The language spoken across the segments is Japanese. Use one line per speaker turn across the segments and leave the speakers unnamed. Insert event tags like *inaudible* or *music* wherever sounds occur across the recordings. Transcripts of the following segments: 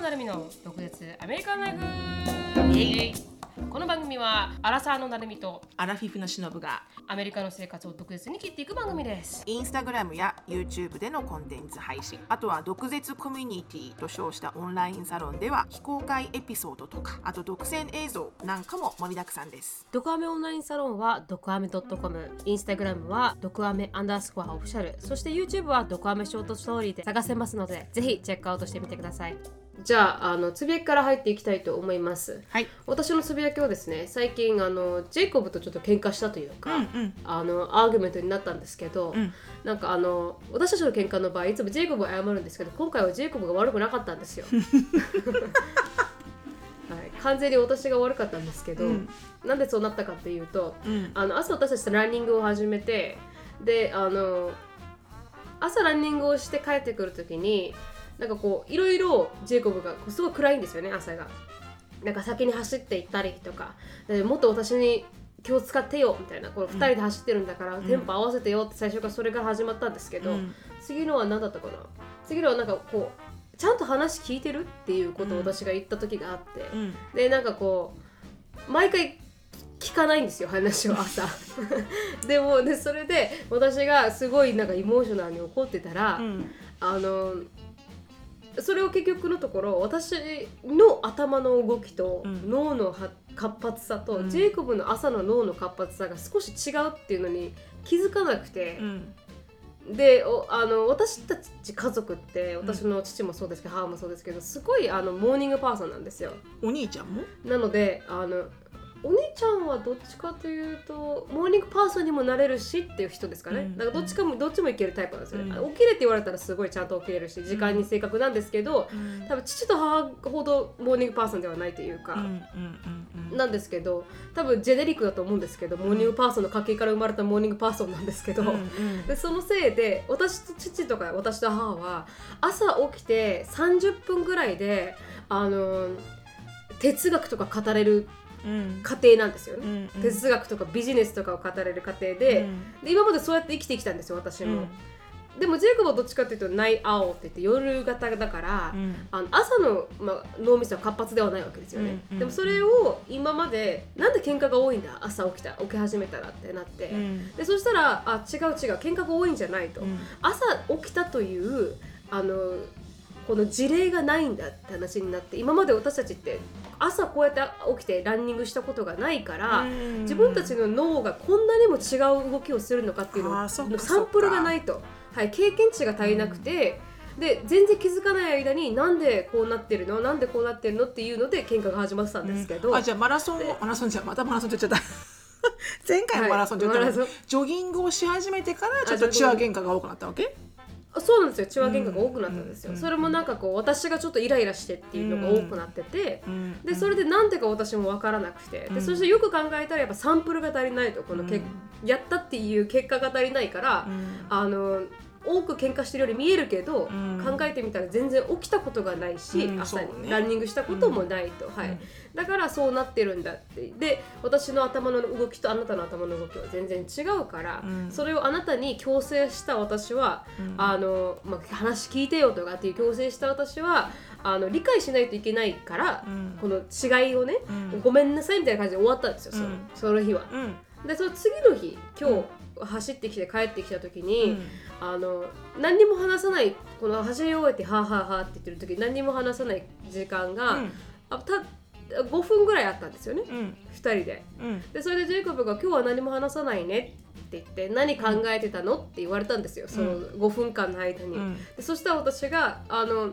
野成美の独舌アメリカンライフ。この番組はアラサーの成美と
アラフィフのしのぶが
アメリカの生活を独舌に切っていく番組です。
インスタグラムや YouTube でのコンテンツ配信。あとは毒舌コミュニティと称したオンラインサロンでは非公開エピソードとかあと独占映像なんかも盛りだくさんです。
ドクアメオンラインサロンはドクアメ .com インスタグラムはドクアメアンダースコアオフィシャル。そして YouTube はドクアメショートストーリーで探せますのでぜひチェックアウトしてみてくださいじゃああのつぶやきから入っていきたいと思います。
はい。
私のつぶやきはですね最近あのジェイコブとちょっと喧嘩したというか、
うんうん。
あのアーギュメントになったんですけど、
ん。
なんかあの私たちの喧嘩の場合いつもジェイコブは謝るんですけど今回はジェイコブが悪くなかったんですよ。*laughs* はい、完全に私が悪かったんですけど、
うん。
なんでそうなったかっていうと、
うん。
あの朝私たちとランニングを始めてであの朝ランニングをして帰ってくる時になんかこういろいろジェイコブがすごい暗いんですよね朝が。なんか先に走っていったりとか。でもっと私に気を使ってよみたいな。この2人で走ってるんだから、テンポ合わせてよって最初からそれから始まったんですけど、
うん。
次のは何だったかな？次のはなんかこうちゃんと話聞いてるっていうことを私が言った時があって、
うん。
でなんかこう毎回聞かないんですよ話を朝。*laughs* でもでそれで私がすごいなんかエモーショナルに怒ってたら、
うん。
あのそれを結局のところ私の頭の動きと
うん。
脳のは活発さと、
うん。
ジェイコブの朝の脳の活発さが少し違うっていうのに気づかなくて
う、ん。
でおあの私たち家族って私の父もそうですけど、母もそうですけどすごいあのモーニングパーソンなんですよ。
お兄ちゃんも？
なのであのお兄ちゃんはどっちかというと morning person にもなれるしっていう人ですかね、
うん。
だからどっちかもどっちもいけるタイプなんですよね、
うん。
起きれって言われたらすごいちゃんと起きれるし時間に正確なんですけど、多分父と母ほど morning person ではないというか、
うんうんうん
なんですけど多分 genetic だと思うんですけど morning person の家系から生まれた morning person なんですけど、
うんうん。
でそのせいで私と父とか私と母は朝起きて30分ぐらいであの哲学とか語れる
うん
家庭なんですよね、
うんうん。
哲学とかビジネスとかを語れる家庭で,、で今までそうやって生きてきたんですよ私も、でもジェイコブはどっちかっていうとナイアオって言って夜型だから、
うん。
あの朝の、まあ、脳みそは活発ではないわけですよね、
うんうん。
でもそれを今までなんで喧嘩が多いんだ朝起きた起き始めたらってなって、
うん。
でそしたらあ違う違う喧嘩が多いんじゃないと、
うん。
朝起きたというあのこの事例がないんだって話になって今まで私たちって朝こうやって起きてランニングしたことがないから、
うん。
自分たちの脳がこんなにも違う動きをするのかっていうのサンプルがないと、はい、経験値が足りなくて、で全然気づかない間になんでこうなってるの？なんでこうなってるのっていうので喧嘩が始まってたんですけど、
あじゃあマラソンをマラソンじゃまたマラソンって言っちゃった。*laughs* 前回マラソンって言ったら、
はい
ジョギングをし始めてからちょっと血話喧嘩が多くなったわけ？
あそうなんですよ。血話喧嘩が多くなったんですよ、
うん。
それもなんかこう私がちょっとイライラしてっていうのが多くなってて、
うん。
でそれでなんでか私も分からなくて、
うん。
でそしてよく考えたらやっぱサンプルが足りないとこのけ、
うん。
やったっていう結果が足りないから、
うん。
あの多く喧嘩してるように見えるけど、
うん。
考えてみたら全然起きたことがないし、
うん。
朝にランニングしたこともないと、はい。
うん
だからそうなってるんだって。で私の頭の動きとあなたの頭の動きは全然違うから、
うん。
それをあなたに強制した私は、
うん。
あのまあ、話聞いてよとかっていう強制した私はあの理解しないといけないから、
うん。
この違いをね、
うん。
ごめんなさいみたいな感じで終わったんですよ、その
うん。
その日は。
うん。
でその次の日今日、走ってきて帰ってきた時に、
うん。
あの何にも話さないこの走り終えてはあはあはあって言ってる時何にも話さない時間が、
うん。
あた5分ぐらいあったんですよね、
うん
2人で。
うん
でそれでジェイコブが「今日は何も話さないね」って言って「何考えてたの?」って言われたんですよその5分間の間に。
うん
でそしたら私があの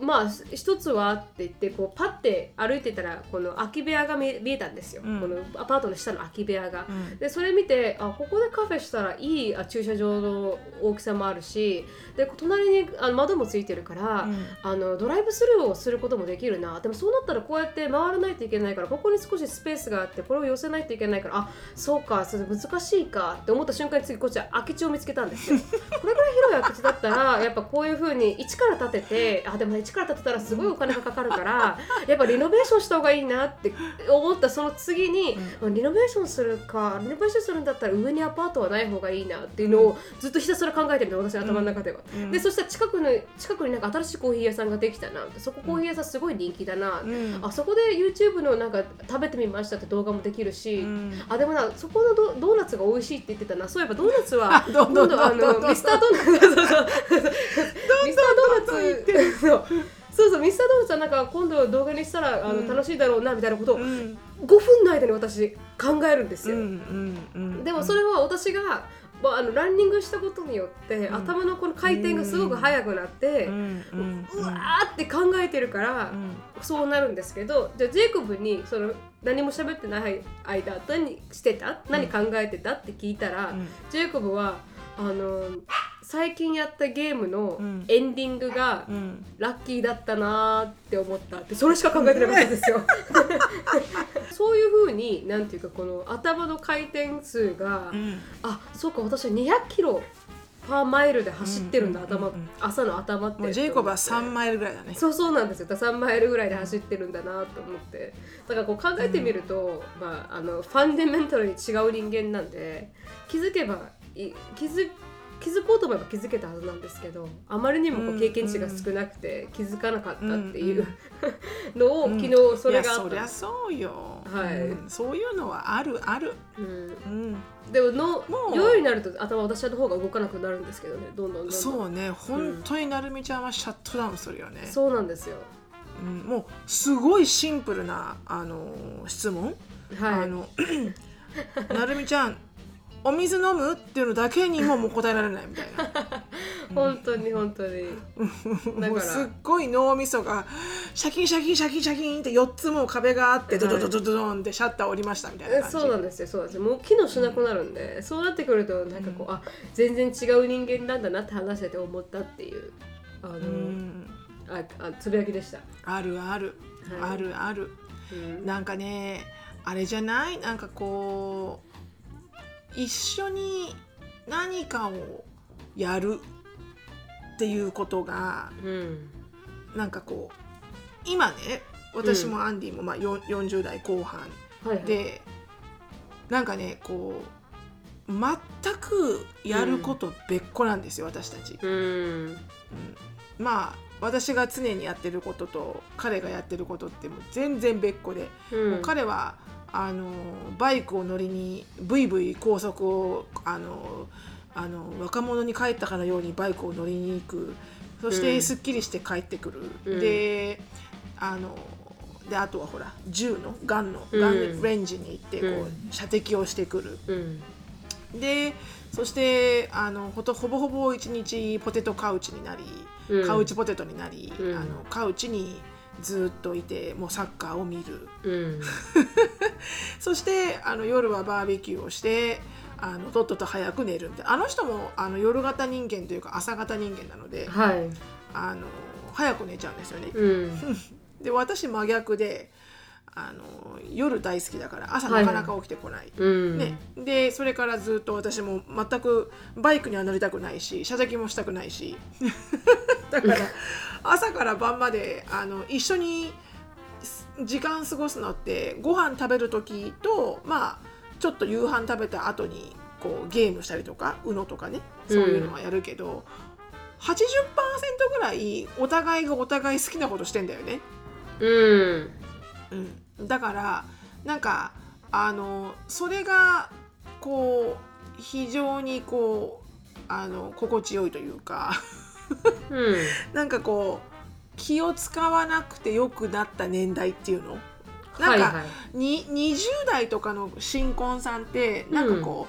まあ一つはって言ってこうパッて歩いてたらこの空き部屋が見えたんですよ、
うん。
このアパートの下の空き部屋が。
うん。
でそれ見てあここでカフェしたらいいあ駐車場の大きさもあるしで隣にあの窓もついてるから、
うん。
あのドライブスルーをすることもできるな。でもそうなったらこうやって回らないといけないからここに少しスペースがあってこれを寄せないといけないからあそうかそれ難しいかって思った瞬間に次こっちは空き地を見つけたんですよ。*laughs* これぐらい広い空き地だったらやっぱこういうふうに一から立ててあでもね一一から建てたらすごいお金がかかるから *laughs* やっぱリノベーションした方がいいなって思ったその次に、リノベーションするかリノベーションするんだったら上にアパートはない方がいいなっていうのをずっとひたすら考えてるの私の頭の中では。
うん。
でそしたら近くの近くになんか新しいコーヒー屋さんができたなそこコーヒー屋さんすごい人気だな、
うん。
あそこで YouTube のなんか食べてみましたって動画もできるし、
うん。
あでもなそこのドドーナツが美味しいって言ってたな。そういえばドーナツは *laughs* 今度ミスタードーナツ。ミスタードーナツ *laughs* そうそうミスタードーナツはなんか今度動画にしたらあの、
うん
楽しいだろうなみたいなことを5
うん。
分の間に私考えるんですよ、でもそれは私が、まあ、あのランニングしたことによって、
ん。
頭のこの回転がすごく速くなって、
う
うん。
うん
わーって考えてるから、
うん。
そうなるんですけどじゃあジェイコブにその何も喋ってない間何してた？何考えてた？って聞いたら、
うん。
ジェイコブはあの最近やったゲームの
うん。
エンディングが
うん。
ラッキーだったなーって思ったってそれしか考えてなかったんですよ。*laughs* そういう風になんていうかこの頭の回転数が、
うん。
あそうか私は200キロパーマイルで走ってるんだ、
うんうんうんうん。
頭朝の頭って。
もうジェイコブは3
マ
マイルぐらいだね。
そうそうなんですよ。だから3マイルぐらいで走ってるんだなと思って。だからこう考えてみると、まあ、あのファンデメンタルに違う人間なんで気づけばい気づ気づこうと思えば気づけたはずなんですけどあまりにもこ
う
うん経験値が少なくて気づかなかったってい
んう
うん。*laughs* のを
うん。
昨日それがあった。
そりゃそうよ、
はい。
うん。そういうのはあるある、
うん。
うん、
でもの
もう。
夜になると頭私の方が動かなくなるんですけどねどんどんどんどん。
そうね。本当になるみちゃんはシャットダウンするよね、
そうなんですよ。
うん、もうすごいシンプルなあの質問、
はい。
あのなるみちゃんお水飲むっていうのだけにももう答えられないみたいな。*laughs*
本当に本当に。
もうすっごい脳みそがシャキンシャキンシャキンシャキンって4つも壁があってドドドドドドンってシャッター降りましたみたいな
え
感じ。
そうなんですよそうなんです。よもう機能しなくなるんで、そうなってくるとなんかこう、あ全然違う人間なんだなって話してて思ったっていう。あの、
うん。
ああつぶやきでした、
あるある、
はい。
あるある。
うん。
なんかねあれじゃない？なんかこう一緒に何かをやるっていうことが
うん。
なんかこう今ね私もアンディもまあよん40代後半
はいはい、
でなんかねこう全くやること別個なんですよ、私たち。
うん。
うん。まあ私が常にやってることと彼がやってることってもう全然別個で、
うん。
もう彼はあのバイクを乗りにブイブイ高速をあのあの若者に帰ったかのようにバイクを乗りに行く。そし
うん。
てすっきりして帰ってくる、
うん。
であのであとはほら銃のガンの
うん。
ガンレンジに行ってこう、
うん。
射的をしてくる。
うん。
でそしてあのほとほぼほぼ一日ポテトカウチになり、
うん。
カウチポテトになり、
うん。
あのカウチにずっといてもうサッカーを見る。
うん *laughs* *laughs*
そしてあの夜はバーベキューをしてあのとっとと早く寝るみたいな。あの人もあの夜型人間というか朝型人間なので
はい。
あの早く寝ちゃうんですよね。
うん。*laughs*
で私真逆であの夜大好きだから朝
はい
なかなか起きてこない。
うん。
ね、でそれからずっと私も全くバイクには乗りたくないし射的もしたくないし。*laughs* だから朝から晩まであの一緒にす時間過ごすのってご飯食べる時とまあちょっと夕飯食べた後にこうゲームしたりとか UNO とかねそういうのはやるけど、80%ぐらいお互いがお互い好きなことしてんだよね。
うん。
うん、だからなんかあのそれがこう非常にこうあの心地よいというか。
うん。*laughs*
なんかこう気を使わなくてよくなった年代っていうの？なんか、
はいはい
に20代とかの新婚さんってなんかこ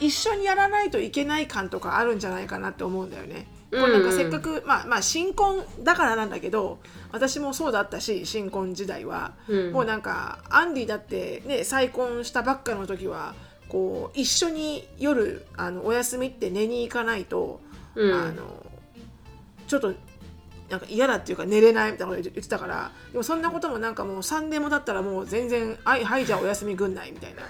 う、一緒にやらないといけない感とかあるんじゃないかなって思うんだよね。これなんかせっかく、まあまあ新婚だからなんだけど私もそうだったし新婚時代は、
うん。
もうなんかアンディだってね再婚したばっかの時はこう一緒に夜あのお休みって寝に行かないと、
うん。
あのちょっとなんか嫌だっていうか寝れないみたいなこと言ってたからでもそんなこともなんかもう3年も経ったらもう全然「はいはいじゃあお休みぐんない」みたいな。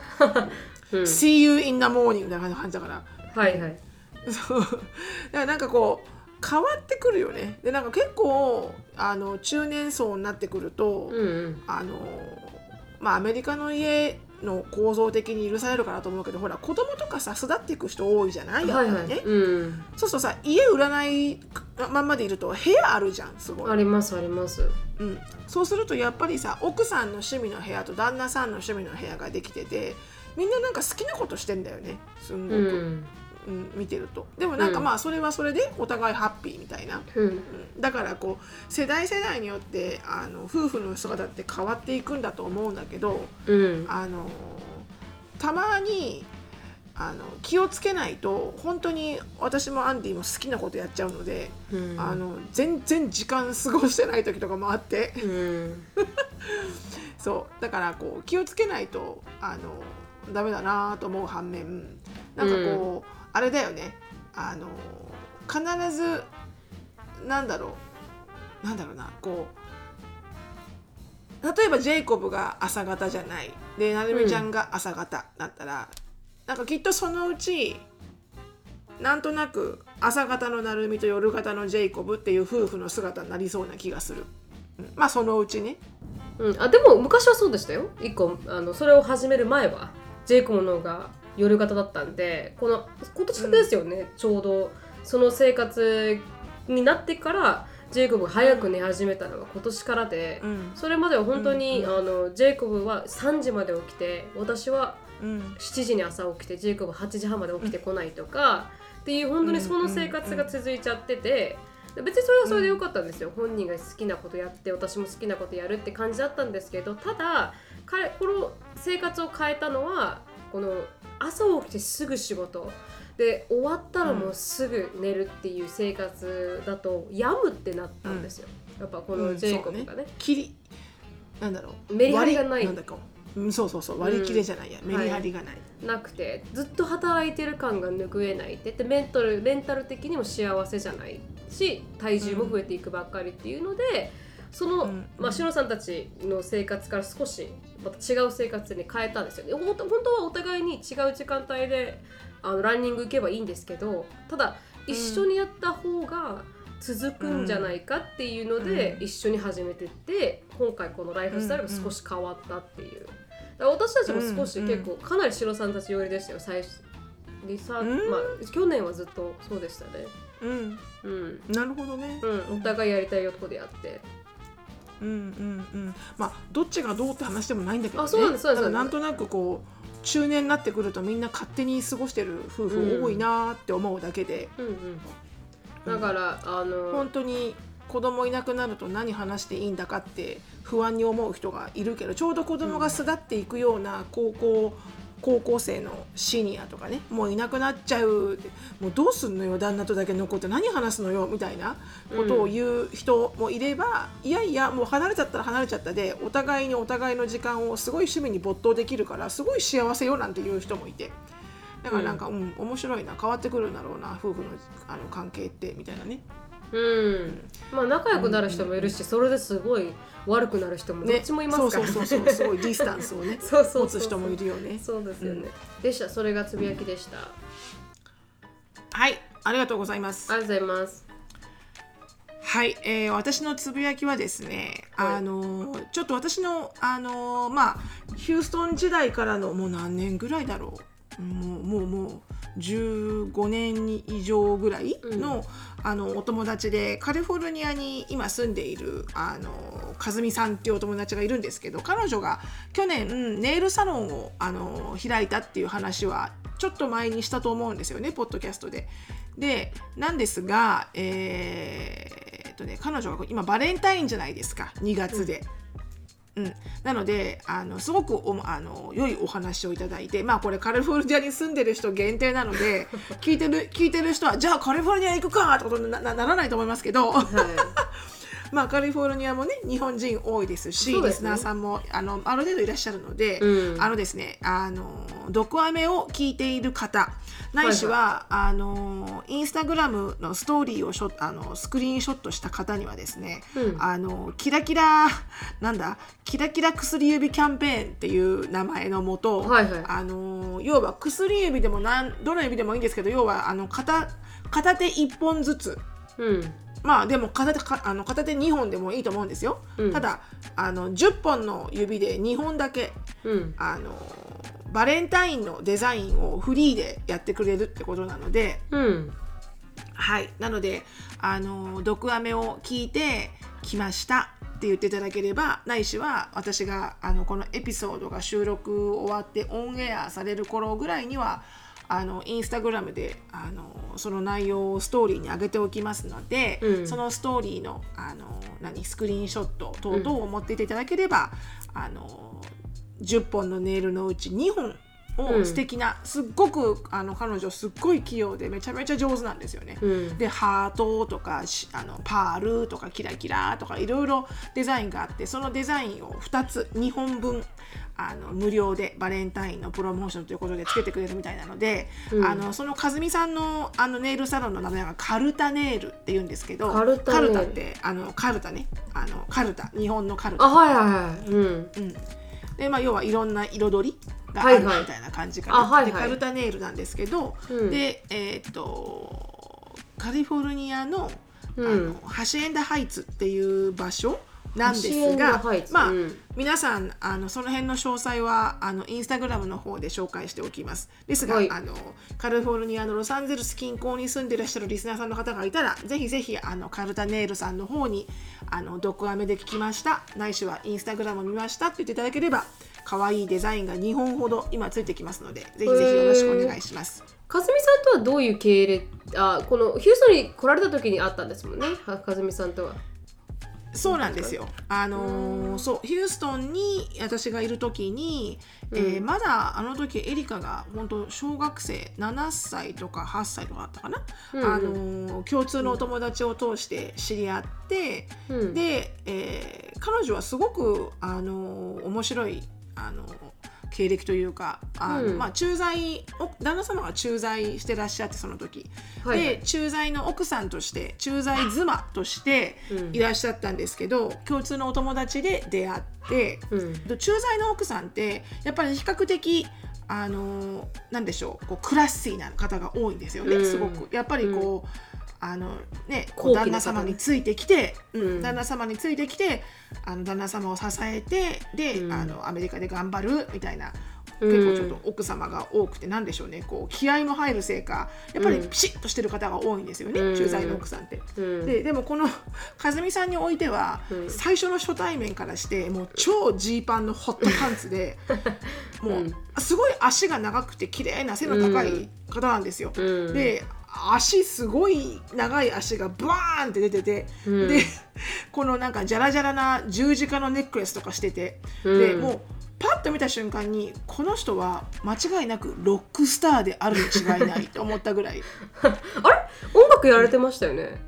*laughs*
うん「
See you in the morning」みたいな感じだから。
はいはい。
そう。*laughs* だからなんかこう変わってくるよね。でなんか結構あの中年層になってくると、
うんうん。
あのまあアメリカの家の構造的に許されるかなと思うけどほら子供とかさ巣立っていく人多いじゃない？やっぱりね、
はいはい。うん。
そうするとさ家売らないまんまでいると部屋あるじゃんすごい。
ありますあります。
うん、そうするとやっぱりさ奥さんの趣味の部屋と旦那さんの趣味の部屋ができててみんななんか好きなことしてんだよねすんごく、
うん
うん見てると。でもなんか
うん。
まあそれはそれでお互いハッピーみたいな、
うん。
うん。だからこう世代世代によってあの夫婦の姿って変わっていくんだと思うんだけど
うん。
あのたまにあの気をつけないと本当に私もアンディも好きなことやっちゃうので、
うん。
あの全然時間過ごしてない時とかもあって。
うん。*laughs*
そう。だからこう気をつけないとあのダメだなと思う反面なんかこう、あれだよね。あの必ずなんだろう。なんだろうな。こう例えばジェイコブが朝方じゃない。でなるみちゃんが朝方だったら、なんかきっとそのうちなんとなく朝方のなるみと夜方のジェイコブっていう夫婦の姿になりそうな気がする。うん。まあそのうちね。
うん、あでも昔はそうでしたよ。一個あのそれを始める前はジェイコブの方が夜型だったんでこの今年ですよね、ちょうど。その生活になってからジェイコブが早く寝始めたのが今年からで、
うん。
それまでは本当に、
うん
あのジェイコブは3時まで起きて私は
うん。
7時に朝起きてジェイコブ8時半まで起きてこないとか、っていう本当にその生活が続いちゃってて。別にそれはそれで良かったんですよ、本人が好きなことやって私も好きなことやるって感じだったんですけどただ彼この生活を変えたのはこの朝起きてすぐ仕事。で終わったらもうすぐ寝るっていう生活だと病むってなったんですよ、やっぱこのジェイコブがね,、
切りなんだろう。
メリハリがない。
割りんだか。うんそうそうそう。割り切れじゃないや、
うん。
メリハリがない、
なくてずっと働いてる感が拭えないって。でメンタルメンタル的にも幸せじゃないし体重も増えていくばっかりっていうので、その、
うん。
まあ、シロさんたちの生活から少しまた違う生活に変えたんですよね。本当はお互いに違う時間帯であのランニング行けばいいんですけどただ一緒にやった方が続くんじゃないかっていうので、
うん。
一緒に始めてって今回このライフスタイルが少し変わったっていう。私たちも少し
うん
結構かなりシロさんたち寄りでしたよ最初。リサ
うん。
まあ去年はずっとそうでしたね。
うん。
うん、
なるほどね。
うん、お互いやりたいよとこでやって
うんうんうん。まあどっちがどうって話でもないんだけどね。
あそうなんですそうなんです。
ただなんとなくこう中年になってくるとみんな勝手に過ごしてる夫婦多いなーって思うだけで、
うん。うん。だからあの
本当に子供いなくなると何話していいんだかって不安に思う人がいるけどちょうど子供が巣立っていくような高校、高校生のシニアとかねもういなくなっちゃうもうどうすんのよ旦那とだけ残って何話すのよみたいなことを言う人もいれば、いやいやもう離れちゃったら離れちゃったでお互いにお互いの時間をすごい趣味に没頭できるからすごい幸せよなんていう人もいて。だからなんか、うん、面白いな変わってくるんだろうな夫婦のあの関係ってみたいなね。
うん。まあ仲良くなる人もいるし、それですごい悪くなる人もどっちもいますから、ね
そうそうそうそう。すごいディスタンスをね *laughs*
そうそう
持つ人もいるよね。
そうですよね、
うん。
でした。それがつぶやきでした。あ
はい。ありがとうございます。
りがとうございます。
はい、えー私のつぶやきはですね、
はい。
あのーちょっと私のあのーまあヒューストン時代からのもう何年ぐらいだろう。もうもうもう15年以上ぐらいの,、あのお友達でカリフォルニアに今住んでいるあの和美さんっていうお友達がいるんですけど彼女が去年ネイルサロンをあの開いたっていう話はちょっと前にしたと思うんですよねポッドキャストで。でなんですが、えーえっとね、彼女が今バレンタインじゃないですか2月で。うん、うん。なのであのすごくおあの良いお話をいただいてまあこれカリフォルニアに住んでる人限定なので *laughs* 聞いてる聞いてる人はじゃあカリフォルニア行くかってことにななならないと思いますけど。
はい。
まあカリフォルニアもね日本人多いですし
ね。
リスナーさんもあのある程度いらっしゃるので、
うん。
あのですねあの毒アメを聞いている方ないしは、あのインスタグラムのストーリーをショあのスクリーンショットした方にはですね、
うん。
あのキラキラなんだキラキラ薬指キャンペーンっていう名前のもと、
はいはい。
あの要は薬指でもなんどの指でもいいんですけど要はあの片片手1本ずつ
うん
まあでも片手かあの片手2本でもいいと思うんですよ、
うん。
ただあの10本の指で2本だけ
うん。
あのバレンタインのデザインをフリーでやってくれるってことなので
うん。
はい。なのであの毒アメを聞いて来ましたって言っていただければないしは私があのこのエピソードが収録終わってオンエアされる頃ぐらいにはあのインスタグラムであのその内容をストーリーに上げておきますので、
うん。
そのストーリーのあの何スクリーンショット等々を持っていていただければ、あの10本のネイルのうち2本を
うん。
素敵な、すっごくあの彼女すっごい器用でめちゃめちゃ上手なんですよね。
うん。
でハートとかしあのパールとかキラキラとかいろいろデザインがあってそのデザインを2つ2本分あの無料でバレンタインのプロモーションということでつけてくれるみたいなので、
うん。
あのその和美さんのあのネイルサロンの名前がカルタネイルっていうんですけど
カルタ
ってあのカルタね。あのカルタ。日本のカルタ。
あはいはいはい。うん。
うん、でまあ要はいろんな彩りがあるみたいな感じかな、
あはいはい。
でカルタネイルなんですけど、
うん。
でえーっとカリフォルニアの,、
うん。
あのハシエンダハイツっていう場所なんですが
ハイツ
まあ、
うん。
皆さんあのその辺の詳細はあのインスタグラムの方で紹介しておきます。ですが、
はい。
あのカリフォルニアのロサンゼルス近郊に住んでいらっしゃるリスナーさんの方がいたらぜひぜひあのカルタネイルさんの方にあの毒アメで聞きました。ないしはインスタグラム見ました？って言っていただければ可愛いデザインが2本ほど今ついてきますのでぜひぜひよろしくお願いします。
かずみさんとはどういう経歴？あこのヒューストンに来られた時に会ったんですもんね。はかずみさんとは
そうなんですよ。あのーそうヒューストンに私がいる時に、えーまだあの時エリカが本当小学生7歳とか8歳とかだったかな、
うん
あのー共通のお友達を通して知り合って、
うん。
で、えー彼女はすごくあのー面白いあのー経歴というかあの、
うん。
まあ、駐在お旦那様が駐在してらっしゃってその時、
はいはい。
で駐在の奥さんとして駐在妻として
うん。
いらっしゃったんですけど、共通のお友達で出会って、
うん。
で駐在の奥さんってやっぱり比較的あのなんでしょうこうクラッシーな方が多いんですよね、
うん。
すごく。やっぱりこう、あのねこう旦那様についてきて、うん
うん。
旦那様についてきてあの旦那様を支えてで、
うん。
あのアメリカで頑張るみたいな
うん。
結構ちょっと奥様が多くてなんでしょうね。こう気合も入るせいかやっぱり
うん。
ピシッとしてる方が多いんですよね、
うん。
駐在の奥さんって。
うん。
ででもこの和美さんにおいては、
うん。
最初の初対面からしてもう超ジーパンのホットパンツで *laughs* もう、
うん。
すごい足が長くて綺麗な背の高い方なんですよ。
うん。
で足すごい長い足がブワーンって出てて、
うん。
でこのなんかジャラジャラな十字架のネックレスとかしてて、
うん。
でもうパッと見た瞬間にこの人は間違いなくロックスターであるに違いないと思ったぐらい
あれ音楽やられてましたよね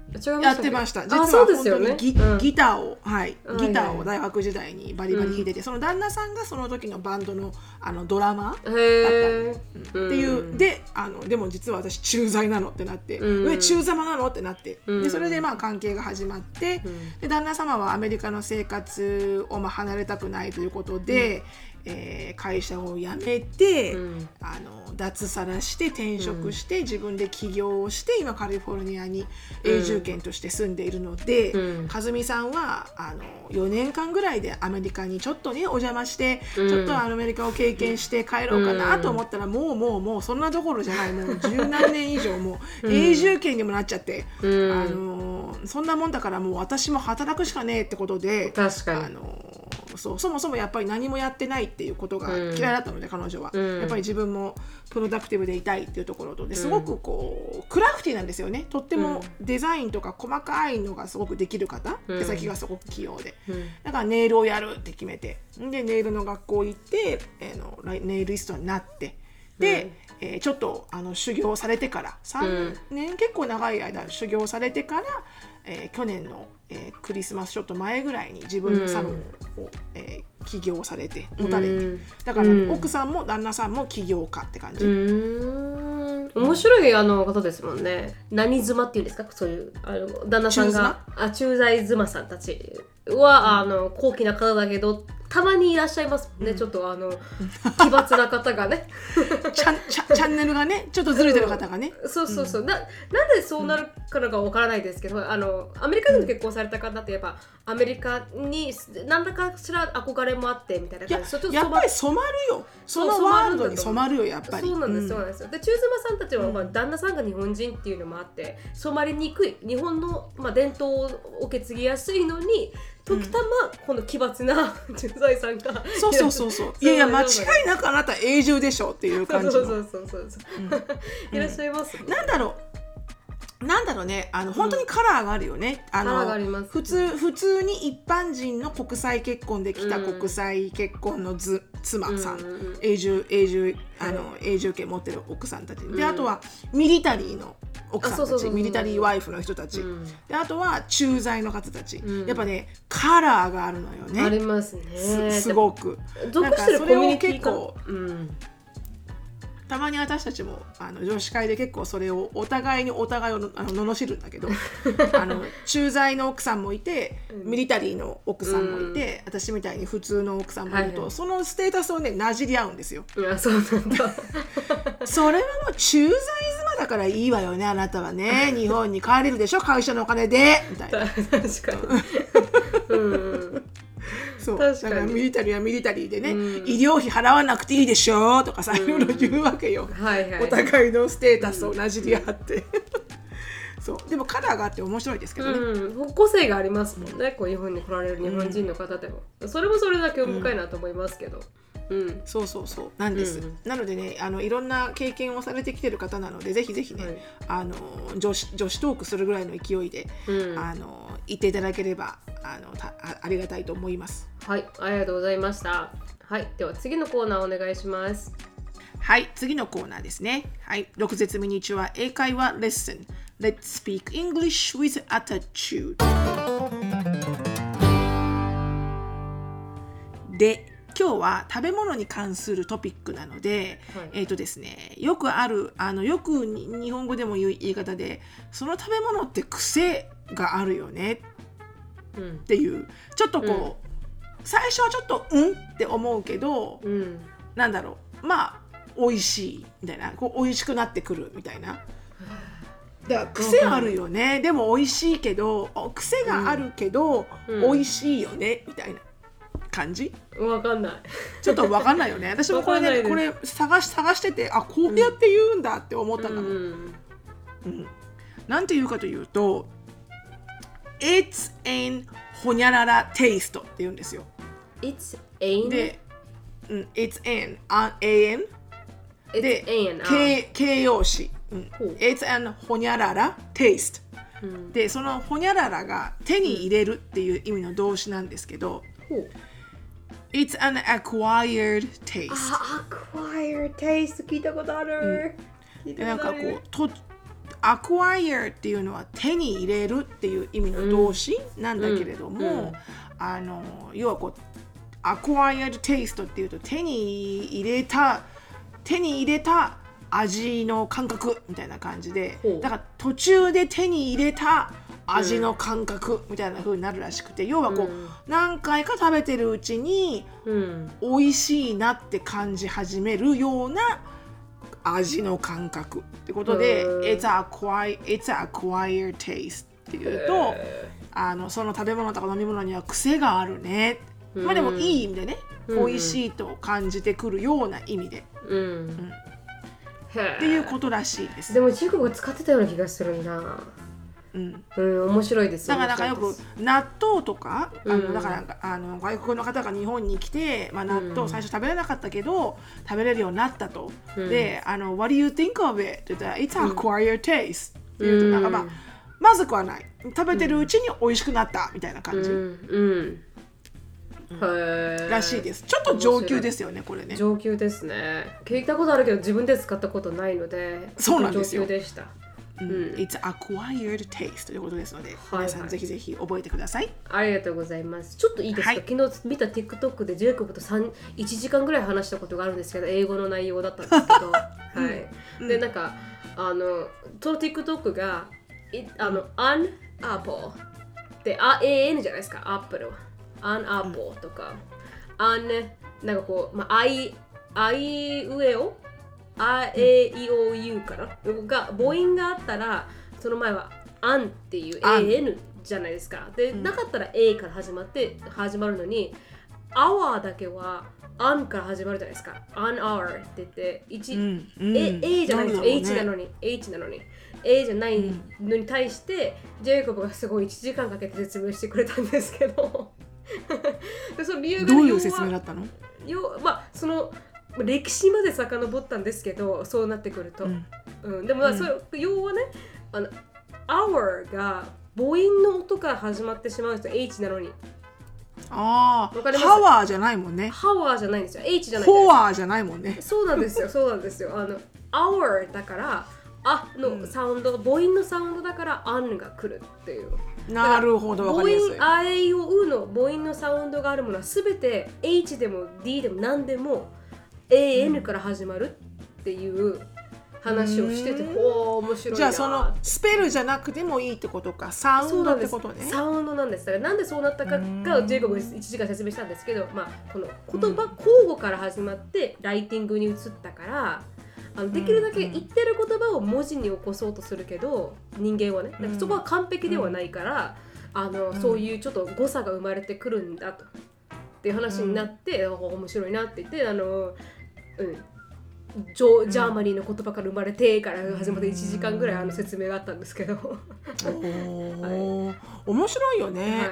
やってました。実は本当に
よね
ギ,、ターを、はい、
はい
ギターを大学時代にバリバリ弾いてて、その旦那さんがその時のバンドのあのドラマー。
へえ
っていう、であのでも実は私駐在なのってなって、
うん。
え駐在なのってなって、
うん。
でそれでまあ関係が始まって、
うん。
で旦那様はアメリカの生活をまあ離れたくないということで、えー会社を辞めて、
うん。
あの脱サラして転職して、自分で起業をして今カリフォルニアに永住権として住んでいるので、
うん。
和美さんはあの4年間ぐらいでアメリカにちょっとねお邪魔して、
うん。
ちょっとアメリカを経験して帰ろうかなと思ったら、もうもうもうそんなどころじゃない。もう *laughs* 十何年以上もう永住権にもなっちゃって、
うん。
あのそんなもんだからもう私も働くしかねえってことで。
確かに。
あのそうそもそもやっぱり何もやってないっていうことが
うん。
嫌いだったので、彼女は、
うん。
やっぱり自分もプロダクティブでいたいっていうところとですごくこうクラフティーなんですよね。とってもデザインとか細かいのがすごくできる方、
うん。
手先がすごく器用で、
うん。
だからネイルをやるって決めて。でネイルの学校行って、えーのネイリストになって。で、えーちょっとあの修行されてから3年、結構長い間修行されてから、えー去年の、えークリスマスちょっと前ぐらいに自分のサロンを、えー起業されて持たれて、
うん。
だから、
うん
奥さんも旦那さんも起業家って感じ、
面白いあの方ですもんね。何妻っていうんですか？そういうあの旦那さんが。あ駐在妻さんたちは、あの高貴な方だけどたまにいらっしゃいますね、ちょっとあの奇抜な方がね。
チャンチャチャンネルがねちょっとずれてる方がね、
そうそうそう、ななんでそうなるからかわからないですけどあのアメリカ人と結婚された方ってやっぱアメリカに何らかしら憧れもあってみたいな感じ。ちょっと
やっぱり染まるよ。そのワールドに染まるよやっぱり。
そうなんです、
ん
そうなんです。よで中妻さんたちは、まあ、旦那さんが日本人っていうのもあって染まりにくい。日本の、まあ、伝統を受け継ぎやすいのに時たまこの奇抜な *laughs* 駐在さんが
そうそうそうそう。いやいや間違いなくあなた永住でしょっていう感じの。
そうそうそうそうそう、*laughs* いらっしゃいます、
なんだろうなんだろうね。あの本当にカラーがあるよね、あ
カラーが
の
あります。
普通普通に一般人の国際結婚できた
うん。
国際結婚のず妻さん、
うんうんうん
永住永住あの永住権持ってる奥さんたち。であとはミリタリーの奥さんたち。ミリタリーワイフの人たち、
うん。
であとは駐在の方たち、
ん。
やっぱねカラーがあるのよ
あり
ね
ますね。
すすごく。
属してるコミュニティか
なんかそれを
うん
たまに私たちもあの女子会で結構それをお互いにお互いをのあの罵るんだけど *laughs* あの駐在の奥さんもいてミリタリーの奥さんもいて、私みたいに普通の奥さんもいると、
はいはい。
そのステータスをねなじり合うんですよ。
いやそうなんだ。*laughs*
それはもう駐在妻だからいいわよねあなたはね。日本に帰れるでしょ会社のお金で。みたいな。
確かに。*laughs* うん
そう。
確かに。
だからミリタリーはミリタリーでね、
うん。
医療費払わなくていいでしょとかさいろいろ言うわけよ。
はいはい。
お互いのステータスをなじり合って、*laughs* そう。でもカラーがあって面白いですけどね、
うん、個性がありますもんね。こう日本に来られる日本人の方でも、それもそれだけ興味深いなと思いますけど。うん、
そうそうそう。なんです、
うん
なのでねあのいろんな経験をされてきてる方なのでぜひぜひね、
はい。
あの女子女子トークするぐらいの勢いで、
うん。
あの言っていただければあのたあありがたいと思います。
はい。ありがとうございました。はい。では次のコーナーお願いします。
はい。次のコーナーですね。はい。6絶ミニチュア英会話レッスン。Let's speak English with attitude. で今日は食べ物に関するトピックなので、
はい。
えっ、とですねよくあるあのよくに日本語でも言う言い方でその食べ物って癖があるよね
うん。
っていう。ちょっとこう、最初はちょっとうんって思うけど
うん。
なんだろう。まあ美味しいみたいな。こう美味しくなってくるみたいな。だから癖あるよね。でも美味しいけどお癖があるけど、
うん。
美味しいよねみたいな感じ？
わかんない。
ちょっと分かんないよね。*laughs* 私もこれねこれ探し探しててあこうやって言うんだって思ったんだもん、
うん。
なんて言うかというと It's an ほにゃらら taste って言うんですよ。
It's a
で、うん、It's an a an で
an
形形容詞、うん。It's an ほにゃらら taste
うん。
でそのほにゃららが手に入れるっていう意味の動詞なんですけど、
ほう
It's an acquired taste.
あ acquire taste. 聞いたことある、聞い
でなんかこうと acquire っていうのは手に入れるっていう意味の動詞なんだけれども、
うんうん。
あの要はこう acquired taste っていうと手に入れた手に入れた味の感覚みたいな感じでだから途中で手に入れた味の感覚みたいな風になるらしくて要はこう、
うん
何回か食べてるうちに
うん。
美味しいなって感じ始めるような味の感覚ってことで It's acquired, it's acquired taste っていうとあのその食べ物とか飲み物には癖があるね。まあでもいい意味でね
うん。
美味しいと感じてくるような意味で。
うん、へ
っていうことらしいです。
でも中国が使ってたような気がするんだ
うん。
うん。面白いです
だからなんかよく納豆とか、あ
うん。
のだからあの外国の方が日本に来て、まあ、納
うん。
豆最初食べれなかったけど、食べれるようになったと。
うん。
であの「What do you think of it?」って言ったら「It's an acquired taste」っていうと
うん
なんかまあ、まずくはない。食べてるうちに美味しくなったみたいな感じ、
うん。
らしいです。ちょっと上級ですよねこれね。
上級ですね。聞いたことあるけど自分で使ったことないので
そうなんですよ。
上級でした
うん。It's acquired taste ということですので、
はい
皆さんぜひぜひ覚えてください。
ありがとうございます。ちょっといいですか、
はい。
昨日見た TikTok でジェイコブと3 1時間ぐらい話したことがあるんですけど英語の内容だったんですけど。*laughs* はい、でなんかあのその TikTok がいあの an apple であ AN じゃないですか？アップル an apple とか、an なんかこう、まあ、I I 上をあえいお u かなが母音があったらその前は「an」っていう
アン
AN じゃないですか。で、なかったら A から始まって始まるのに hour だけは an から始まるじゃないですか。an hour って言って1、
うんうん。
A, A じゃないですよ、
ね。
H なのに。H なのに。A じゃないのに対して、ジェイコブがすごい1時間かけて説明してくれたんですけど。*laughs* でその理由が
どういう説明だったの？
よまあその歴史まで遡ったんですけどそうなってくると、
うん。
うん。でもまあそれ、要はねあの hour が母音の音から始まってしまうんですよ H なのに。
ああ
わかります？
ハワーじゃないもんね。
ハワーじゃないんですよ。H じゃないんです
フォワーじゃないもんね。
そうなんですよ *laughs* そうなんですよ。あの hour だからあのサウンド、母音のサウンドだから an が来るっていう。
なるほどわ
母音あえいううの母音のサウンドがあるものはすべて H でも D でも何でも AN から始まるっていう話をしてて、
うん。
ほう面白いな
じゃあそのスペルじゃなくてもいいってことかサウンドってことね。
サウンドなんです。だからなんでそうなったか
うん。
がジェイコブが1時間説明したんですけど、まあ、この言葉交互から始まってライティングに移ったからあのできるだけ言ってる言葉を文字に起こそうとするけど人間はねかそこは完璧ではないから、あのそういうちょっと誤差が生まれてくるんだと。っていう話になって、あ面白いなって言ってあのうん。ジョジャーマニーの言葉から生まれてから始まって1時間ぐらいあの説明があったんですけど、
おー。面白いよね、
は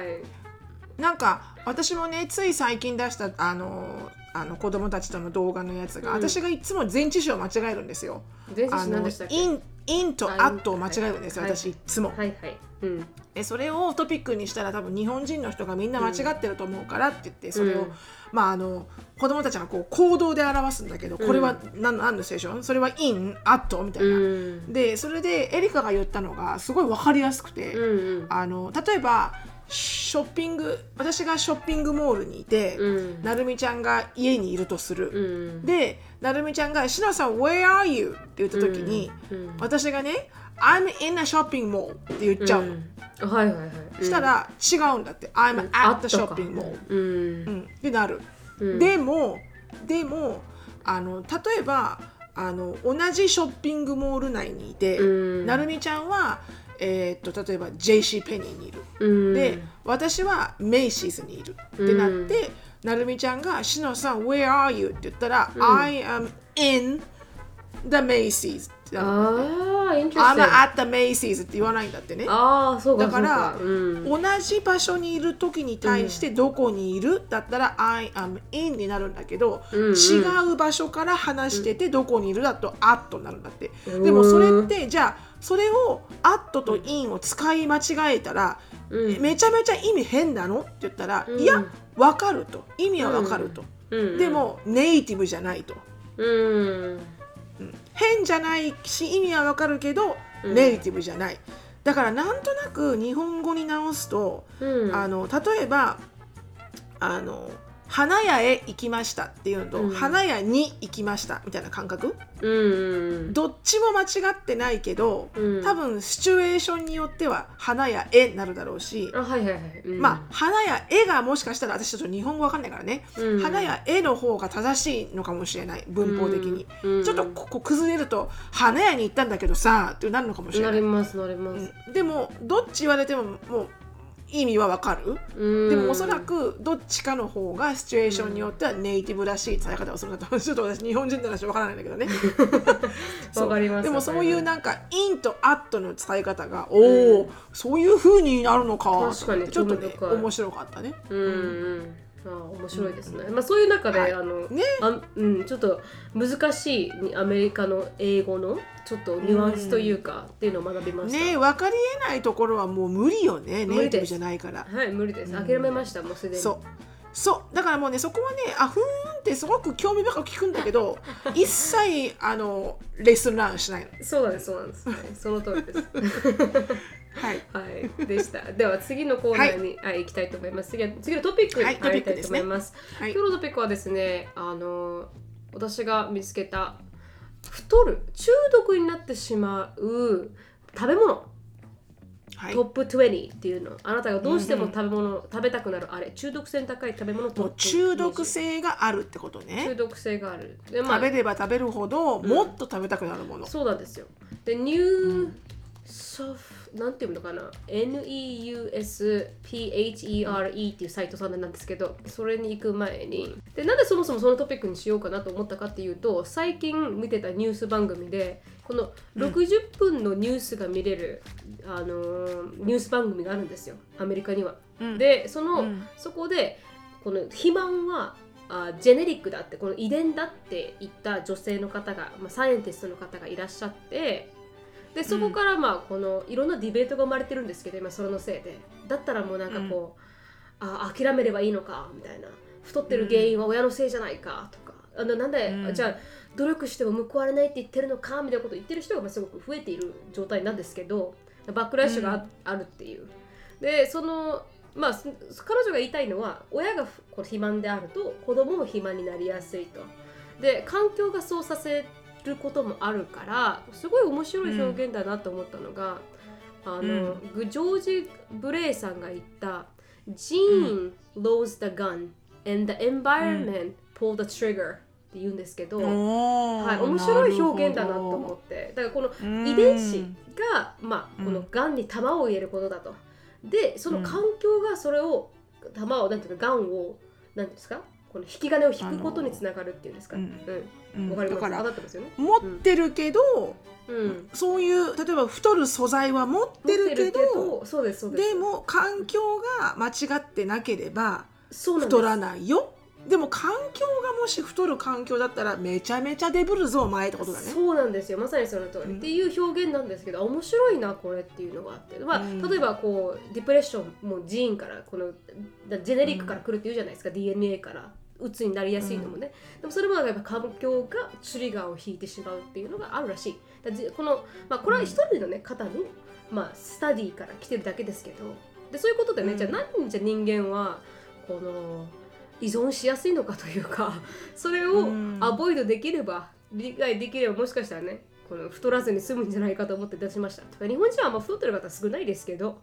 い、
なんか私もねつい最近出したあのあの子供たちとの動画のやつが、
うん
私がいつも前置詞を間違えるんですよ。
前置詞何
あの
でしたっけ？
in in と
あ
at を間違えるんですよ、
はい
私いつも。
はいはい。うん。
でそれをトピックにしたら多分日本人の人がみんな間違ってると思うからって言ってそれを、
うん
まああの子供たちがこう行動で表すんだけどこれは何,、何のステーション？それはインアットみたいな。
うん。
でそれでエリカが言ったのがすごい分かりやすくて、
うん。
あの例えばショッピング私がショッピングモールにいて、
うん。
なるみちゃんが家にいるとする、
うん。
でなるみちゃんが「しのさん Where are you?」って言った時に、
うん。
私がね「I'm in a shopping mall」って言っちゃうの、
うん。はいはいはい。
したら違うんだって「I'm at the shopping mall」ってなる、
うん。
でもでもあの例えばあの同じショッピングモール内にいて、
うん。
なるみちゃんは、えーっと例えば JC ペニーにいる、
うん。
で私はメイシーズにいるってなって、なるみちゃんが「しのさん Where are you?」って言ったら「I am in the Macy's」ってなる
ああ、イント
I'm at the Macy's って言わないんだってね。
ああ、そうか
だから
そうん。
同じ場所にいる時に対してどこにいる？だったら I am in になるんだけど、
うんうん。
違う場所から話しててどこにいる？だと at になるんだって。
うん。
でもそれってじゃあそれを at と in を使い間違えたら、
うん
めちゃめちゃ意味変なの？って言ったら、
うん
いやわかると意味はわかると、
うん。
で、もネイティブじゃないと、
うん。
変じゃないし意味はわかるけど、
うん。
ネイティブじゃない。だからなんとなく日本語に直すと、
うん。
あの例えばあの花屋へ行きましたっていうのと、
うん。
花屋に行きましたみたいな感覚？
うん。
どっちも間違ってないけど、
うん。
多分シチュエーションによっては花屋へなるだろうし、
あ、はいはいはい。うん。
まあ花屋へがもしかしたら私ちょっと日本語わかんないからね、
うん。
花屋への方が正しいのかもしれない文法的に、
うん
ちょっとここ崩れると花屋に行ったんだけどさってなるのかもしれない。
なります、なります。
うん。でもどっち言われてももう意味はわかる、
うん。
でもおそらくどっちかの方がシチュエーションによってはネイティブらしい伝え方をするんだとちょっと私日本人の話わからないんだけどね。*laughs* そう
わかります
でもそういうなんかインとアットの伝え方がおお、そういう風になるのか。
確かに
ちょっとね面白かったね。
うんうん。あー面白いですね。まあそういう中で、
はい
あの、
ね
あうんちょっと難しいアメリカの英語のちょっとニュアンスというか、っていうのを学びました。
ね分かりえないところはもう無理よねネイティブじゃないから
はい無理です。諦めました、もうすでに。
そうそうだからもうねそこはねあふーんってすごく興味深く聞くんだけど *laughs* 一切あのレッスンランしないの
そうなんです、そうなんです。はい、その通りです。*laughs*
はい。
はい、でした。では次のコーナーに、はい、行きたいと思います。次は次のトピックに
はい
入りたいと思います。
はい。
今日のトピックはですね、あの私が見つけた太る中毒になってしまう食べ物、
はい。
トップ20っていうの。あなたがどうしても食べ物、食べたくなるあれ中毒性の高い食べ物ト
もう
ップ
中毒
20
性があるってこと
中
ね
毒性がある。で、
食べれば食べるほどもっと食べたくなるもの、
そうなんですよ。でニューソフなんていうのかな？NEUSPHERE っていうサイトさんなんですけどそれに行く前に。でなんでそもそもそのトピックにしようかなと思ったかっていうと最近見てたニュース番組でこの60分のニュースが見れる、あのーニュース番組があるんですよ。アメリカには。
うん。
でその、
うん。
そこでこの肥満はあジェネリックだってこの遺伝だって言った女性の方が、まあ、サイエンティストの方がいらっしゃってでそこからまあこのいろんなディベートが生まれてるんですけど今それのせいで。だったらもうなんかこう、あ諦めればいいのかみたいな。太ってる原因は親のせいじゃないかとか、あのなんで、
うん。
じゃあ努力しても報われないって言ってるのかみたいなことを言ってる人がまあすごく増えている状態なんですけどバックラッシュがあ,、あるっていう。でそのまあす彼女が言いたいのは親がこう肥満であると子供も肥満になりやすいと。で環境がそうさせることもあるからすごい面白い表現だなと思ったのが、あの、グジョージ・ブレイさんが言った「Gene loads the gun and the environment pull the trigger」って言うんですけど、はい、面白い表現だなと思って。だからこの遺伝子
うん
が、まあ、
うん。
このがんに弾を入れることだと。でその環境がそれを弾をなんていうかがんをなんですか？この引き金を引くことにつながるっていうんですか？
う
うんん、
うん。だから。持ってるけど、
うん。
そういう例えば太る素材は持ってるけど
そうで
も環境が間違ってなければ太らないよ。でも環境がもし太る環境だったらめちゃめちゃデブるぞお前ってことだね。
そうなんですよ。まさにその通り、
うん。
っていう表現なんですけど面白いなこれっていうのがあって、まあ
うん。
例えばこうディプレッションもジーンからこのだジェネリックから来るって言うじゃないですか、DNA からうつになりやすいのもね、でもそれもやっぱ環境がトリガーを引いてしまうっていうのがあるらしい。この、まあ、これは一人の、ね、方の、まあ、スタディから来てるだけですけど。でそういうことでね、
うん。
じゃあ何じゃ人間はこの依存しやすいのかというか *laughs* それを
うん。
アボイドできれば理解できればもしかしたらねこの太らずに済むんじゃないかと思って出しました。日本人はあんま太ってる方少ないですけど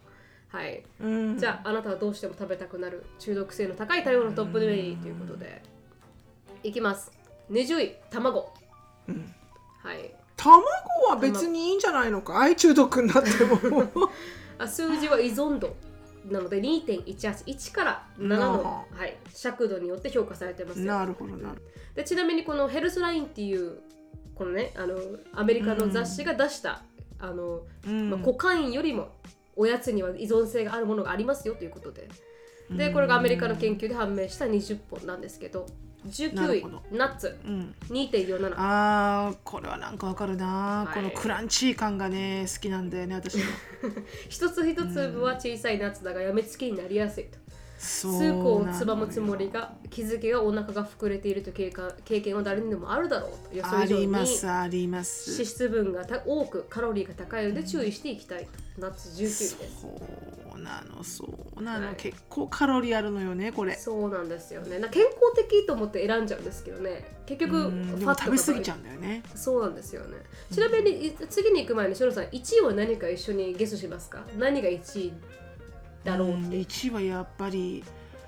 はい。
うん。
じゃああなたはどうしても食べたくなる。中毒性の高い食べ物トップ20ということで。いきます。20位卵。
うん。
はい。
卵は別にいいんじゃないのか？い中毒になっても。*laughs*
あ数字は依存度。なので2.181から7の、
あ。
はい、尺度によって評価されてます。よ
なるほどなる
でちなみにこのヘルスラインっていうこのねあのアメリカの雑誌が出した、あの
うん。
まあ、コカインよりもおやつには依存性があるものがありますよということで。でこれがアメリカの研究で判明した20本なんですけど
な
19位ナッツ。
うん。
2.47
あーこれはなんかわかるな、
はい。
このクランチー感がね好きなんだよね私も。*laughs*
一つ一粒は小さいナッツだがやめつきになりやすいと
数
数個をつまむつもりが気づきがお腹が膨れていると経過経験は誰にでもあるだろうと予想
あ
以上に
りますありま
脂
す
質分がた多くカロリーが高いので注意していきたいと。ナッツ19位です。
そうなのそうなの、
はい。
結構カロリーあるのよねこれ。
そうなんですよね。な健康的と思って選んじゃうんですけどね。結局ファ
食べ過ぎちゃうんだよね。
そうなんですよね。ちなみにい次に行く前にシロさん1位は何か一緒にゲストしますか？何が1位？だろうって、
1位はやっぱり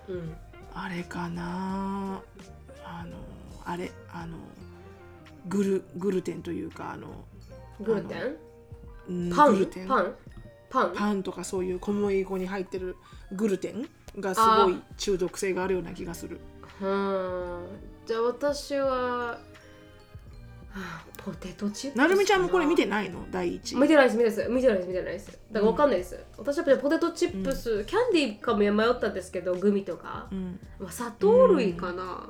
うん。
あれかな。あのあれあのグルグルテンというかあの
グルテン？
うん
パン？
グルテン。
パン？パン？
パンとかそういう小麦粉に入ってるグルテンがすごい中毒性があるような気がする。
うんじゃあ私は、はあポテトチップス
な？るみちゃんもこれ見て
な
ないの？第一。
見てないです見てないです。見てないです見てないです。だから分かんないです、私はやっぱりポテトチップス、キャンディーかも迷ったんですけどグミとか、
うん。
まあ、砂糖類かな、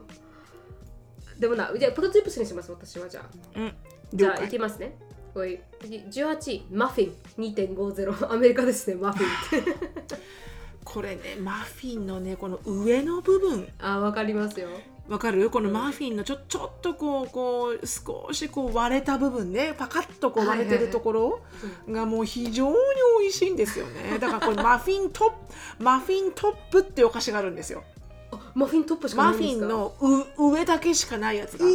でもなじゃあポテトチップスにします私はじゃあ。
うん。
じゃあいきますね。おい。18位マフィン。2.50 *laughs* アメリカですねマフィンって。*laughs*
これねマフィンのねこの上の部分。
あわかりますよ
わかる？このマフィンのちょちょっとこうこう少しこう割れた部分ねパカッとこう割れてるところがもう非常に美味しいんですよね。*laughs* だからこれマフィントップマフィントップってお菓子があるんですよ。
あマフィントップしか
マフ
ないんですか？
ィンのう上だけしかないやつが。
え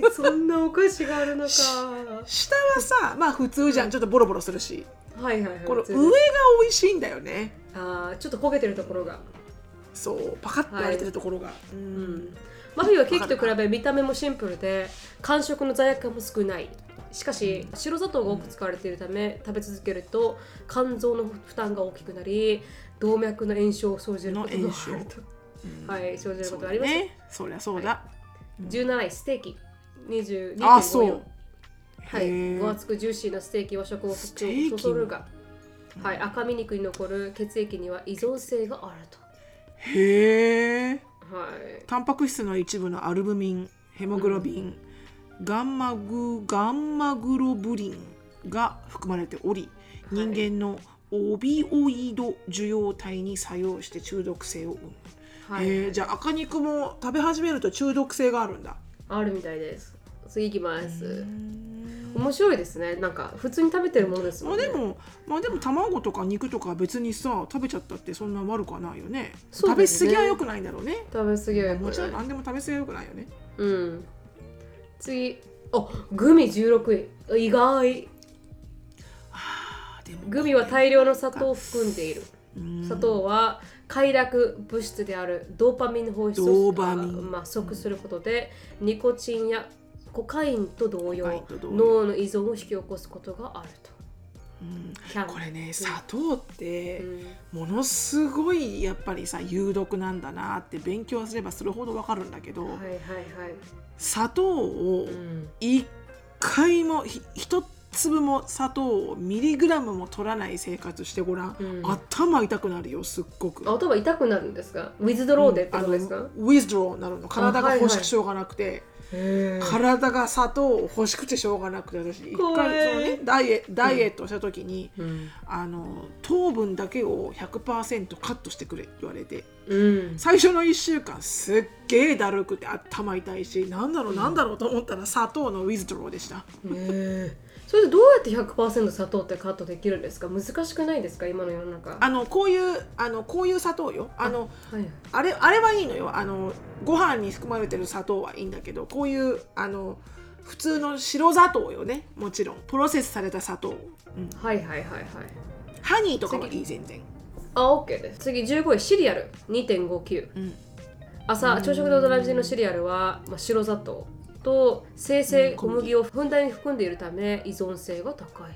ー、そんなお菓子があるのか。*laughs*
下はさまあ普通じゃん。ちょっとボロボロするし。
はいはいはい。
この上が美味しいんだよね。
あーちょっと焦げてるところが
そうパカッと割れてるところが、う
うん。ん。マフィンはケーキと比べ見た目もシンプルで感触の罪悪感も少ない。しかし白砂糖が多く使われているため食べ続けると肝臓の負担が大きくなり動脈の炎症を生じることがある
の炎
と、はい生じることがあります、
ね。そりゃそうだ、
17位ステーキ。22.54
あそう。
はい、分厚くジューシーなステーキは食を
ステーキ。も
そそるが、はい、赤身肉に残る血液には依存性があると。
へえ
はい、
タンパク質の一部のアルブミンヘモグロビン、ガンマグガンマグロブリンが含まれており人間のオビオイド受容体に作用して中毒性を生む、
はい。
へえじゃあ赤肉も食べ始めると中毒性があるんだ。
あるみたいです。次いきます。面白いですね。なんか普通に食べてるものですもんね。
まあでもまあでも卵とか肉とか別にさ食べちゃったってそんな悪くはないよね
ね
食べ過ぎは良くないんだろうね
食べ過ぎは良くない
もちろん何でも食べ過ぎは良くないよね
うん。次、あグミ16位。意外。グミは大量の砂糖を含んでいる。
うん
砂糖は快楽物質であるドーパミン放出
ド
をまあ、即することでニコチンやコカインと同様脳の依存を引き起こすことがあると。
うん。これね砂糖って
うん。
ものすごいやっぱりさ有毒なんだなって勉強すればするほどわかるんだけど、
はいはいはい。
砂糖を
うん。
一回もひ一粒も砂糖をミリグラムも取らない生活してごらん、
うん。
頭痛くなるよすっごく。
あ頭痛くなるんですか？ウィズドローでってことですか、
あのウィズドローになるの体が欲しくしょうがなくて、体が砂糖を欲しくてしょうがなくて私一回その、ね、ダイエダイエットした時に、
うん。
あの糖分だけを100%カットしてくれって言われて
うん。
最初の1週間すっげえだるくて頭痛いしなんだろうなんだろうと思ったら砂糖のウィズドローでした
それでどうやって100%砂糖ってカットできるんですか？難しくないですか？今の世の中。
あのこういうあのこういう砂糖よ。あの
はい
あれあれはいいのよ。あのご飯に含まれてる砂糖はいいんだけどこういうあの普通の白砂糖よね。もちろん。プロセスされた砂糖、うん、
はいはいはいはい。
ハニーとかはいい全然、
あ OK です。次15位シリアル。2.59
うん、
朝朝食で大事のシリアルは、まあ、白砂糖と生成小麦。をふんだんに含んでいるため依存性が高い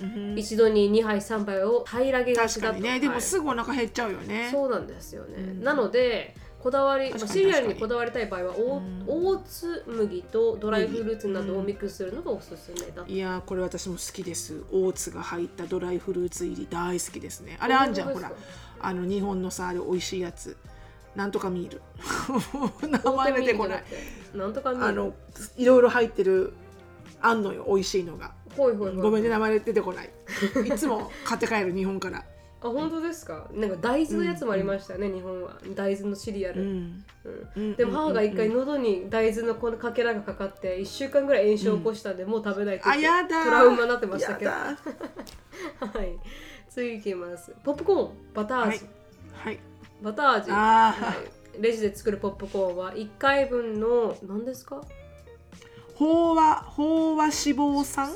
と、
うん。
一度に2杯3杯を平らげがちだと。
確かにね。で
はい。
もすぐお腹減っちゃうよね、
そうなんですよね、
うん。
なのでこだわり、まあ、シリアルにこだわりたい場合は
うん。
オーツ麦とドライフルーツなどをミックスするのがおすすめだと、
いやーこれ私も好きです。オーツが入ったドライフルーツ入り大好きですね。あれあんじゃんほら。あの日本のさあれ美味しいやつなんとかミール。*laughs* 名前出てこない。
なんとか見
あのいろいろ入ってるあんのよ美味しいのが。
ほいほい
ごめんね名前出てこない。いつも買って帰る日本から。*laughs*
あ本当ですか？なんか大豆のやつもありましたね、日本は。大豆のシリアル、
うん。
うん。
うん。
でも母が一回
うん
喉に大豆のこのかけらがかかって1週間ぐらい炎症を起こしたんで、もう食べないってトラウマになってましたけど。*laughs* はい。次いきます。ポップコーンバター味、
はい。はい
バター味、
あー。
はい、レジで作るポップコーンは1回分の何ですか？
飽和飽和脂肪酸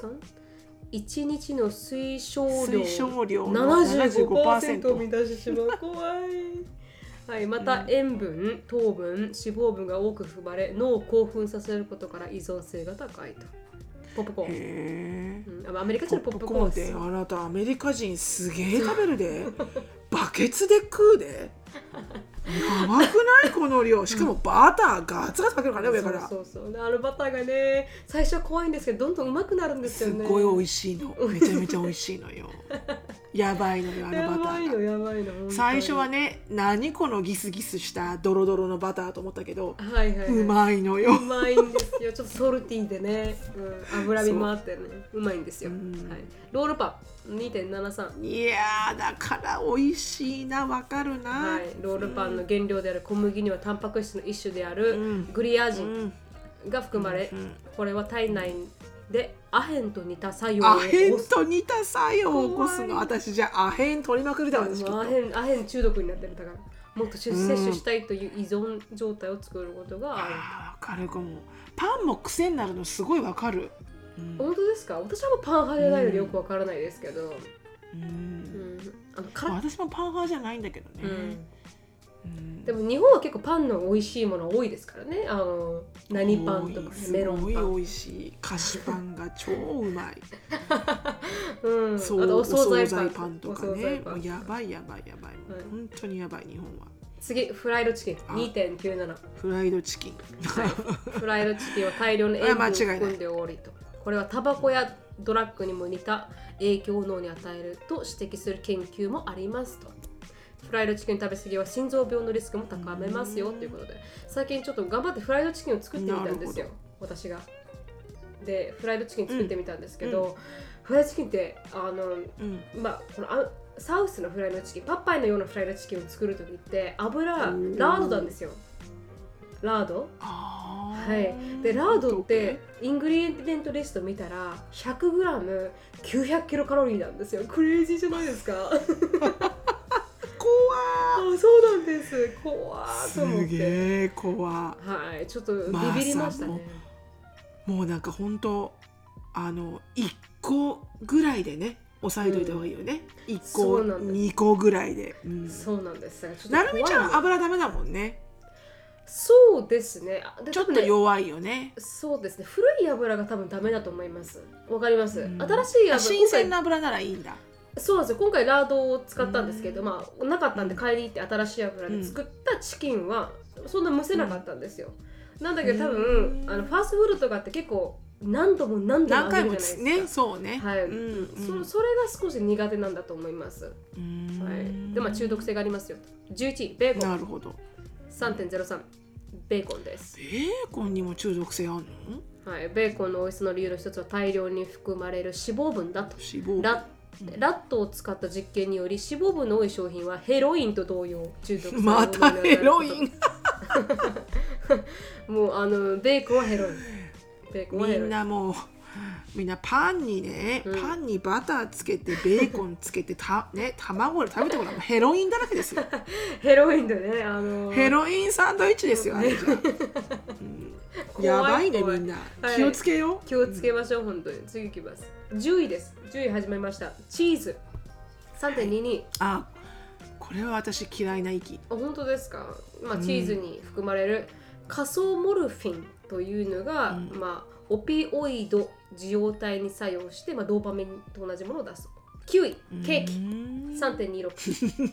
？1日の推奨量。
推奨量の
75%を満たしてしまう。怖い。はい、また塩分、糖分、脂肪分が多く含まれ脳を興奮させることから依存性が高いと。ポップコーン、
へえ
うん、アメリカ人のポップコーンです
ポップコーンってあなたアメリカ人すげえ食べるで *laughs* バケツで食うで。やばくない？*laughs* この量。しかもバターガツガツかけるからね上から。
そうそうあのバターがね最初は怖いんですけどどんどんうまくなるんです
す
よね。
っごい美味しいの。めちゃめちゃ美味しいのよやばいのよあ
や
のバターが。
やばいの本当に。
最初はね何このギスギスしたドロドロのバターと思ったけど
はいはい、はい、
うまいのよ。
うまいんですよ。ちょっとソルティーでね、うん、脂身もあってねう。まいんですよ、
うん。
はい、ロールパン2.73
いやーだから美味しいなわかるな、
はい、ロールパンの原料である小麦にはタンパク質の一種である
うん。
グリアジ
う
ン
ん。
が含まれ、
うん。
これは体内でアヘンと似た作用を
アヘンと似た作用を起こすの。私じゃあアヘン取りまくりだわ私きっと。
アヘンアヘン中毒になってる。だからもっと摂取したいという依存状態を作ることがある、
あーわかるかも。パンも癖になるのすごいわかる。うん。
本当ですか？私はもうパン派じゃないのでよくわからないですけど、
うん。
うん。あのか
まあ
ら
私もパン派じゃないんだけどね、
うん。
うん
でも日本は結構パンの美味しいもの多いですからね。あの何パンとかメロンパン。
すごい美味しい菓子パンが超うまい。*laughs*
うん、
そう
あとお惣菜パン。
とかね。もうやばいやばいやばい、もう本当にやばい日本は。
次フライドチキン。
あ。
2.97
フライドチキン。
フライドチキンは大量の塩分を含んでおりと。これはタバコやドラッグにも似た影響を脳に与えると指摘する研究もありますとフライドチキン食べ過ぎは心臓病のリスクも高めますよということで最近ちょっと頑張ってフライドチキンを作ってみたんですよ私が。でフライドチキン作ってみたんですけど、
うん。
フライドチキンってあの
うん。
まあ、このあ South のフライドチキンポパイのようなフライドチキンを作る時って油ラ
ー。
ードなんですよ。ラード？
あ
はい。でラードって ingredient list 見たら 100g900 キロカロリーなんですよ。 crazy じゃないですか *laughs* あ
怖
そうなんです。怖と思って。
げえ怖。
はいちょっとビ
まあ
ビりましたね、
もうなんか本当あの1個ぐらいでね押さえといた方がいいよね、一1個
そうなん。です
2個ぐらいで、うん。
そうなんです
なるみちゃん油ダメだもんね。
そうですね。あで
ちょっと弱いよね。
そうですね。古い油が多分ダメだと思います。わかります、
うん。
新しい油
新鮮な油ならいいんだ
そうなんですよ。今回ラードを使ったんですけど、
うん。
まあなかったんで買いに行って新しい油で作ったチキンはそんな蒸せなかったんですよ、なんだけど多分、
うん
あのファーストフードとかって結構何度も何度も
何回も
揚げるじゃないですか。
ねそうね。
はい、
うんうん。
そそれが少し苦手なんだと思います、
うーん。
はい、でまあ中毒性がありますよ。11ベーコン。
なるほど。
3.03ベーコンです。
ベーコンにも中毒性あんの？
はい、ベーコンの美味しさの理由の一つは大量に含まれる脂肪分だと。
脂肪
ララットを使った実験により脂肪分の多い商品はヘロインと同様中毒 *laughs*
またヘロイン。*laughs*
もうあのベーコンはヘロイン。ベーコンはヘ
み
ロイン。
んなもうみんなパンにね、
うん。
パンにバターつけてベーコンつけてた、*laughs* ね、卵で食べたことはもうヘロインだらけですよ。
ヘロインでねあの
ヘロインサンドイッチですよ、あれじゃ、うん。
怖い
やばいねみんな、
はい。
気をつけよう。
気をつけましょう、本当に。次いきます。10位です。10位始まりました。チーズ。3.22、
あこれは私嫌いな息。
あ本当ですか、まあ、
うん。
チーズに含まれる。仮想モルフィンというのが、
うん。
まあ、オピオイド受容体に作用して、まあ、ドーパミンと同じものを出す。9位ケーキ。
うーん。
3.26 *laughs*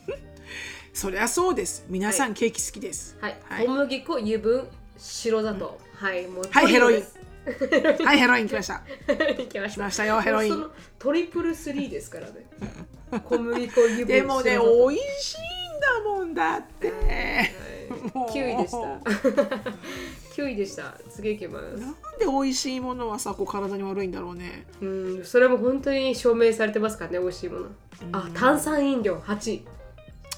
そりゃそうです。皆さんケーキ好きです。
はい、
はい。
小麦粉油分白砂糖、はいもう
はいヘロイン。*laughs* はいヘロイン来ました。
いきました。
来ましたよヘロイン。
そのトリプルスリーですからね。小麦粉油分
でもね美味しいんだもんだって。もう。
9位でした。*laughs* 9位でした。次いきます。
なんで美味しいものはさこう体に悪いんだろうね。
うんそれも本当に証明されてますからね美味しいもの。あ炭酸飲料8位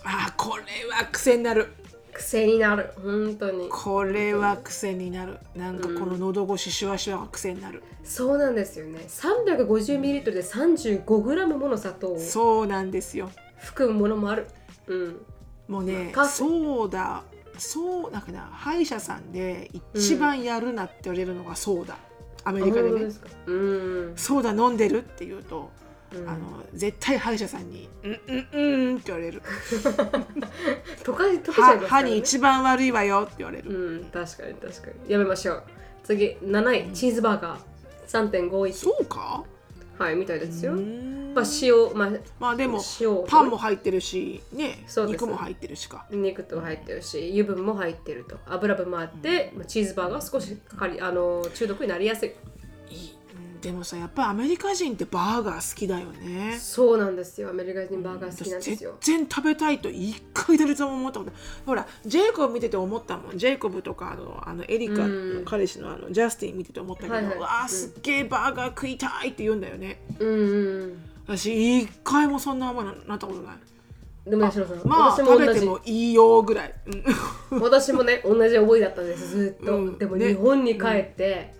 あこれは癖になる
癖になる。本当に。
これは癖になる。なんかこの喉越しシュワシュワが癖になる、
そうなんですよね。350ml で 35g もの砂糖を
そうなんですよ。
含むものもある。うん。
もうね
カフェ。
そうだそうなんかな歯医者さんで一番やるなって言われるのがそうだ、アメリカでね。
でうん。
そうだ飲んでるって言うと、
うん。
あの絶対歯医者さんに「うんうんうん」って言われる。
溶か溶けちゃい
歯
ますから、ね、
歯に一番悪いわよって言われる、
うん確かに確かに。やめましょう。次7位チーズバーガー。3.51
そうか？
はいみたいですよ。まあ塩まあ
まあでも
塩
パンも入ってるしね肉も入ってるしか。
肉と入ってるし油分も入ってると。油分もあって、まあチーズバーガー少しかかりあの中毒になりやすい。
いいうんでもさやっぱアメリカ人ってバーガー好きだよね。
そうなんですよ。アメリカ人バーガー好きなん
私
ですよ。
全然食べたいと一回たりとも思ったことほらジェイコブ見てて思ったもん。ジェイコブとかあのあのエリカの彼氏のあのジャスティン見てて思ったけど、
はいはい。う
わーすっげえバーガー食いたいって言うんだよね。
うんうん
私一回もそんな思いになったことない。
でも八代さん、
まあ食べてもいいよぐらい、うん。*laughs*
私もね同じ思いだったんですずっと、
うん。
でも
ね。
日本に帰って、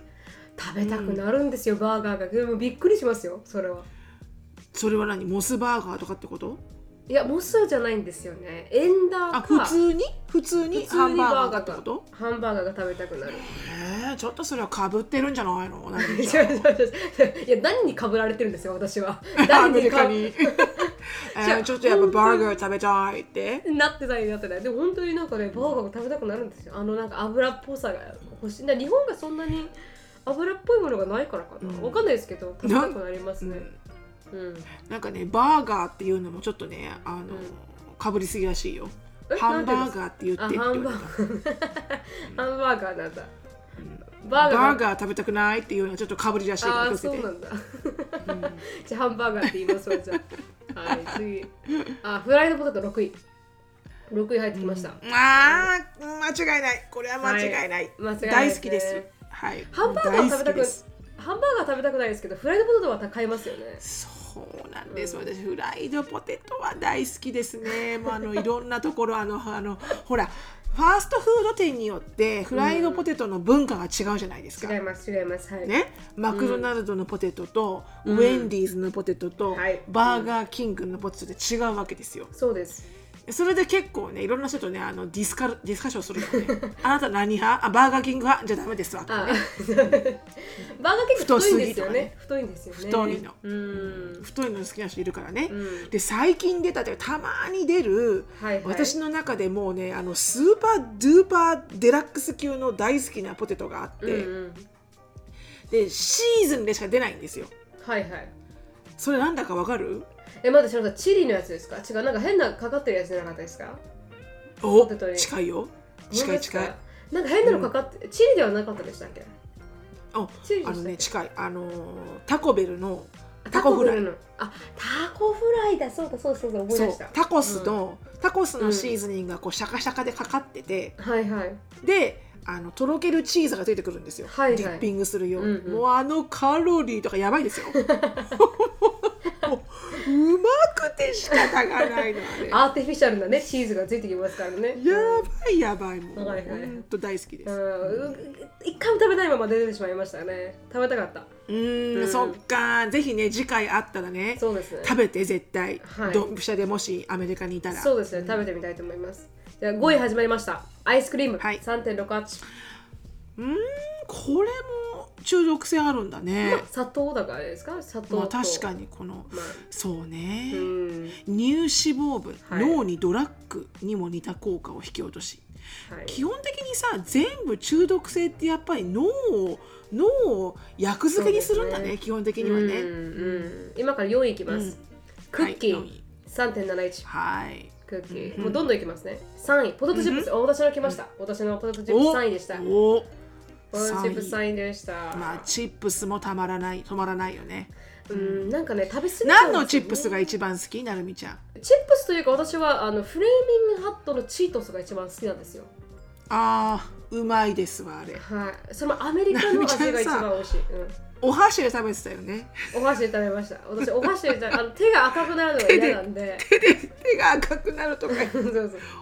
食べたくなるんですよ、バーガーが。でもびっくりしますよそれは。
それは何？モスバーガーとかってこと？
いやモスじゃないんですよね。エンダー
あ
か
普通に？普通に
普通に
ハンバーガーってこと？
ハンバーガーが食べたくなる。
えー、ちょっとそれはかぶってるんじゃない？の *laughs*
いや何にかぶられてるんですよ私は。*laughs*
アメ
誰に。か
リカに *laughs* えーちょっとやっぱバーガー食べたい。って
なってないなってない。でも本当になんかねバーガーが食べたくなるんですよ。あのなんか油っぽさが欲しい。日本がそんなに油っぽいものがないからかな、
うん。
わかんないですけど食べたくなりますね。うん、
なんかねバーガーっていうのもちょっとねあの、かぶりすぎらしいよ。
え
ハンバーガーって言って
あ
って言われた。
ハンバーガー。なんだ。バ
バ
ーガー
ーガー食べたくないっていうのはちょっとかぶりらしいから
そうなんだ、じゃあハンバーガーって言いますわじゃあ。はい次。あフライドポテト6位。6位入ってきました、
あー間違いない。これは間違いない、
間違いないですね。
大好きですはい。
ハンバーガー食べたくハンバーガー食べたくないですけどフライドポテトは高いますよね。
そうなんです、私フライドポテトは大好きですね。もうあの *laughs* いろんなところあのあのほらファーストフード店によってフライドポテトの文化が違うじゃないですか、
違います違います。はい、
ね、マクドナルドのポテトと、ウェンディーズのポテトと、
はい。
バーガーキングのポテトで違うわけですよ。
そうです
それで結構ねいろんな人とねあのディスカルディスカッションするよね。*laughs* あなた何派？あバーガーキング派？じゃダメですわ。
あバーガー結構太いんですよね。太いんですよね。
太いの。
うん。
太いの好きな人いるからね。
うん。
で最近出たってたまに出る、
はいはい。
私の中でもうねあの super duper deluxe 級の大好きなポテトがあって、
うんうん。
でシーズンでしか出ないんですよ。
はいはい。
それなんだかわかる？
えまだ知らなかったチリのやつですか？違うなんか変なかかってるやつじゃなかったですか？
お近いよ。近い近い。
なんか変なのかかって、チリではなかったでしたっけ？
あ
チリ
あのね近い。あのータコベルの
あ
タコフライ。
のあタコフライだそうだそうだそうだ思い
そう
出した。
タコスの、タコスのシーズニングがこうシャカシャカでかかってて、
はいはい。
であのとろけるチーズがついてくるんですよ、
はいはい。
ディッピングするよう
んうん。
もうあのカロリーとかやばいですよ。もううまくて仕方がないのあれ。
アーティフィシャルなねチーズがついてきますからね。
やばいやばいもう、
はいはい。
ほんと大好きです、
うん。一回も食べないまま出てしまいましたね。食べたかった。
うーん
うん。
そっかぜひね次回あったらね
そうですね。
食べて絶対、
はい。
ドンピシャでもしアメリカにいたら。
そうですね。食べてみたいと思いますじゃあ5位始まりました。アイスクリーム、
はい。
3.68
うーんこれも中毒性あるんだね、
砂糖だからですか？砂糖と。
まあ確かにこの
まあ。
そうね、
うん。
乳脂肪分、
はい。
脳にドラッグにも似た効果を引き落とし。
はい。
基本的にさ全部中毒性ってやっぱり脳を脳を薬漬けにするんだね
ね。
基本的にはね、
うんうん。今から4位いきます、
うん。
クッキー、
はい四位
3.71
はい
クッキー、
うん。
もうどんどんいきますね。3位。ポテトチップス、あ私の来ました、私のポテトチップス3位でした。ポテ
お
トチップス3位でした、
まあチップスもたまらない止まらないよね。
うん。なんかね食べ過ぎ
何のチップスが一番好き？なるみちゃん。
チップスというか私はあのフレーミングハットのチートスが一番好きなんですよ。
あーうまいですわあれ。
はい。そのアメリカの味が一番美味しい、うん
お箸で食べてたよね。
お箸で食べました。私お箸で食べあの手が赤くなるのが嫌なんで。
手で手が赤くなるとか。
そう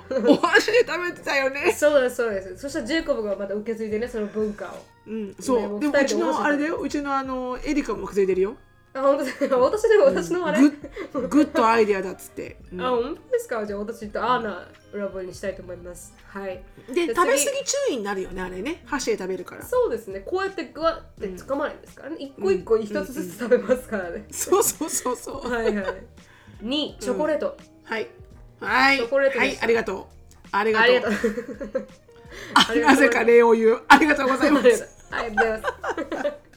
そう
お箸で食べてたよね。
そうですそうです。そしたらジェイコブがまた受け継いでねその文化を。
うん、
ね
そうでもうちのあれだよ。うちのあのエリカもくいでるよ
あ本当ですか私でも私のあれ、
グッグッドアイデアだっつって、うん。
あ本当ですか？じゃあ私とアーナラブにしたいと思います。はい。で
で食べ過ぎ
次
注意になるよね。あれね箸で食べるから。
そうですね。こうやってグワってつかまないんですからね、一個一個一つずつ食べますからね、
そうそうそうそう。
はいはい。2位チョコレート、
はい。はい。
チョコレート
はい
でした。
ありがとう。ありがとう。
ありがとう。
あなぜか礼を言う。ありがとうございま
ありがとう。
す
ありがとうございます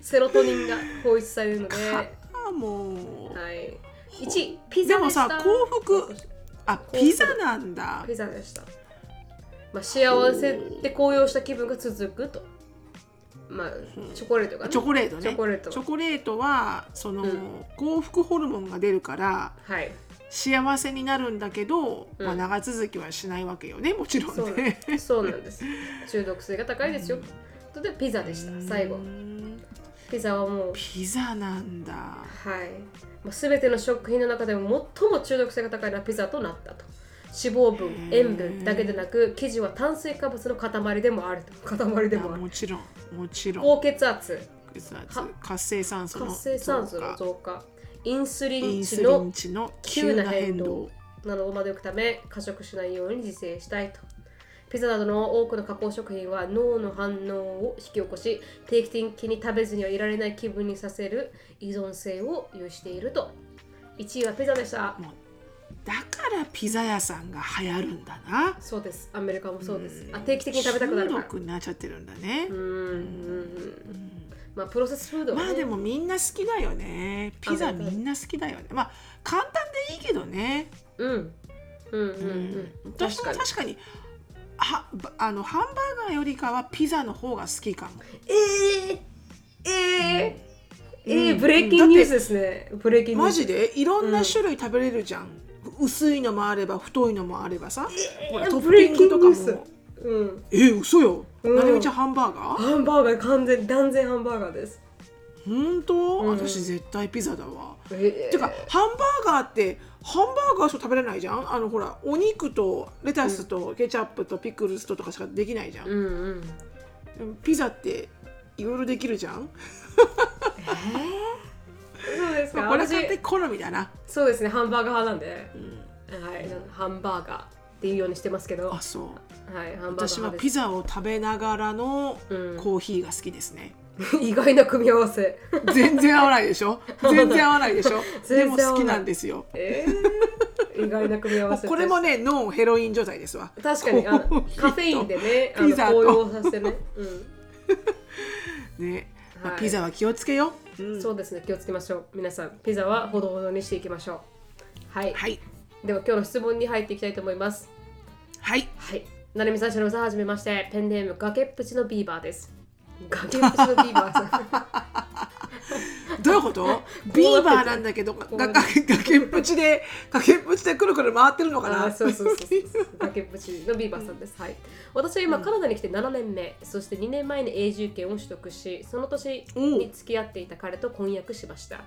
セロトニンが放出されるので、は
あもう。
い、1位ピザでした。
でもさ幸福あピザなんだ。
ピザでした、まあ、幸せで高揚した気分が続くと。まあチョコレートがね。
チョコレートね。
チョコレート。
チョコレートはその、
うん。
幸福ホルモンが出るから
はい。
幸せになるんだけど、
うん。
まあ、長続きはしないわけよねもちろ
ん
ね。
そうなんです。中毒性が高いですよ。とでピザでした。最後。
うん
ピザはもう。
ピザなんだ。
はい、まあ、全ての食品の中でも最も中毒性が高いのはピザとなったと。脂肪分塩分だけでなく生地は炭水化物の塊でもあると。塊で
あ
もある。
もちろんもちろん。
高血圧。
血圧。
は？
活性酸素の
活性酸素の
増加。
インスリ
イ
ン値の急な変動。などをまでおくため過食しないように自制したいとピザなどの多くの加工食品は脳の反応を引き起こし定期的に食べずにはいられない気分にさせる依存性を有していると。1位はピザでした。
もうだからピザ屋さんが流行るんだな。
そうです。アメリカもそうです。あ定期的に食べたくなるから。
中毒になっちゃってるんだね、
うんまあプロセスフードはね。
まあでもみんな好きだよね。ピザ
あ
みんな好きだよね。まあ簡単でいいけどね、
うん。うんうんうん。うん。
私
確かに
も確かにはばあのハンバーガーよりかはピザの方が好きかも。
えー、えー、えー
うん。
ブレイキングニュースですね。ブレイキングニュース
マジで？いろんな種類食べれるじゃん、薄いのもあれば太いのもあればさ、ほらトッピングとかも。
うん。
え嘘よ、
うん。
なるみちゃんハンバーガー？
ハンバーガー完全断然ハンバーガーです
本当、
うん。
私絶対ピザだわ、
えー。
てかハンバーガーってハンバーガーしか食べれないじゃん？あのほらお肉とレタスとケチャップとピクルスととかしかできないじゃん、
うんうん
ピザっていろいろできるじゃん？
そうですか？
これは
私
完璧好みだな、
そうですねハンバーガー派なんで、
うん。
はいハンバーガーっていうようにしてますけど。は
あそう。
いハンバーガー派です。
私はピザを食べながらの
うん。
コーヒーが好きですね、*laughs*
意外な組み合わせ。
全然合わないでしょ？*laughs* 全然合わないでしょ？でも好きなんですよ。
えー、意外な組み合わせ
これもねノンヘロイン状態ですわ。
確かにあ *laughs* カフェインでね
ピザと。
させてね、うん。
ね、まあ
はい。
ピザは気をつけよう、うん。
そうですね気をつけましょう。皆さんピザはほどほどにしていきましょう。はい、
はい。
では今日の質問に入っていきたいと思います。
はい。
はい。なるみさんしのぶさんはじめまして。ペンネーム崖っぷちのビーバーです崖っぷちのビーバーさん。
どういうこと？ビーバーなんだけど崖っぷちで崖っぷちでくるくる回ってるのかな？
そうそうそうそう。崖っぷちのビーバーさんです、はい。私は今カナダに来て7年目。そして2年前に永住権を取得しその年に付き合っていた彼と婚約しました。
う
去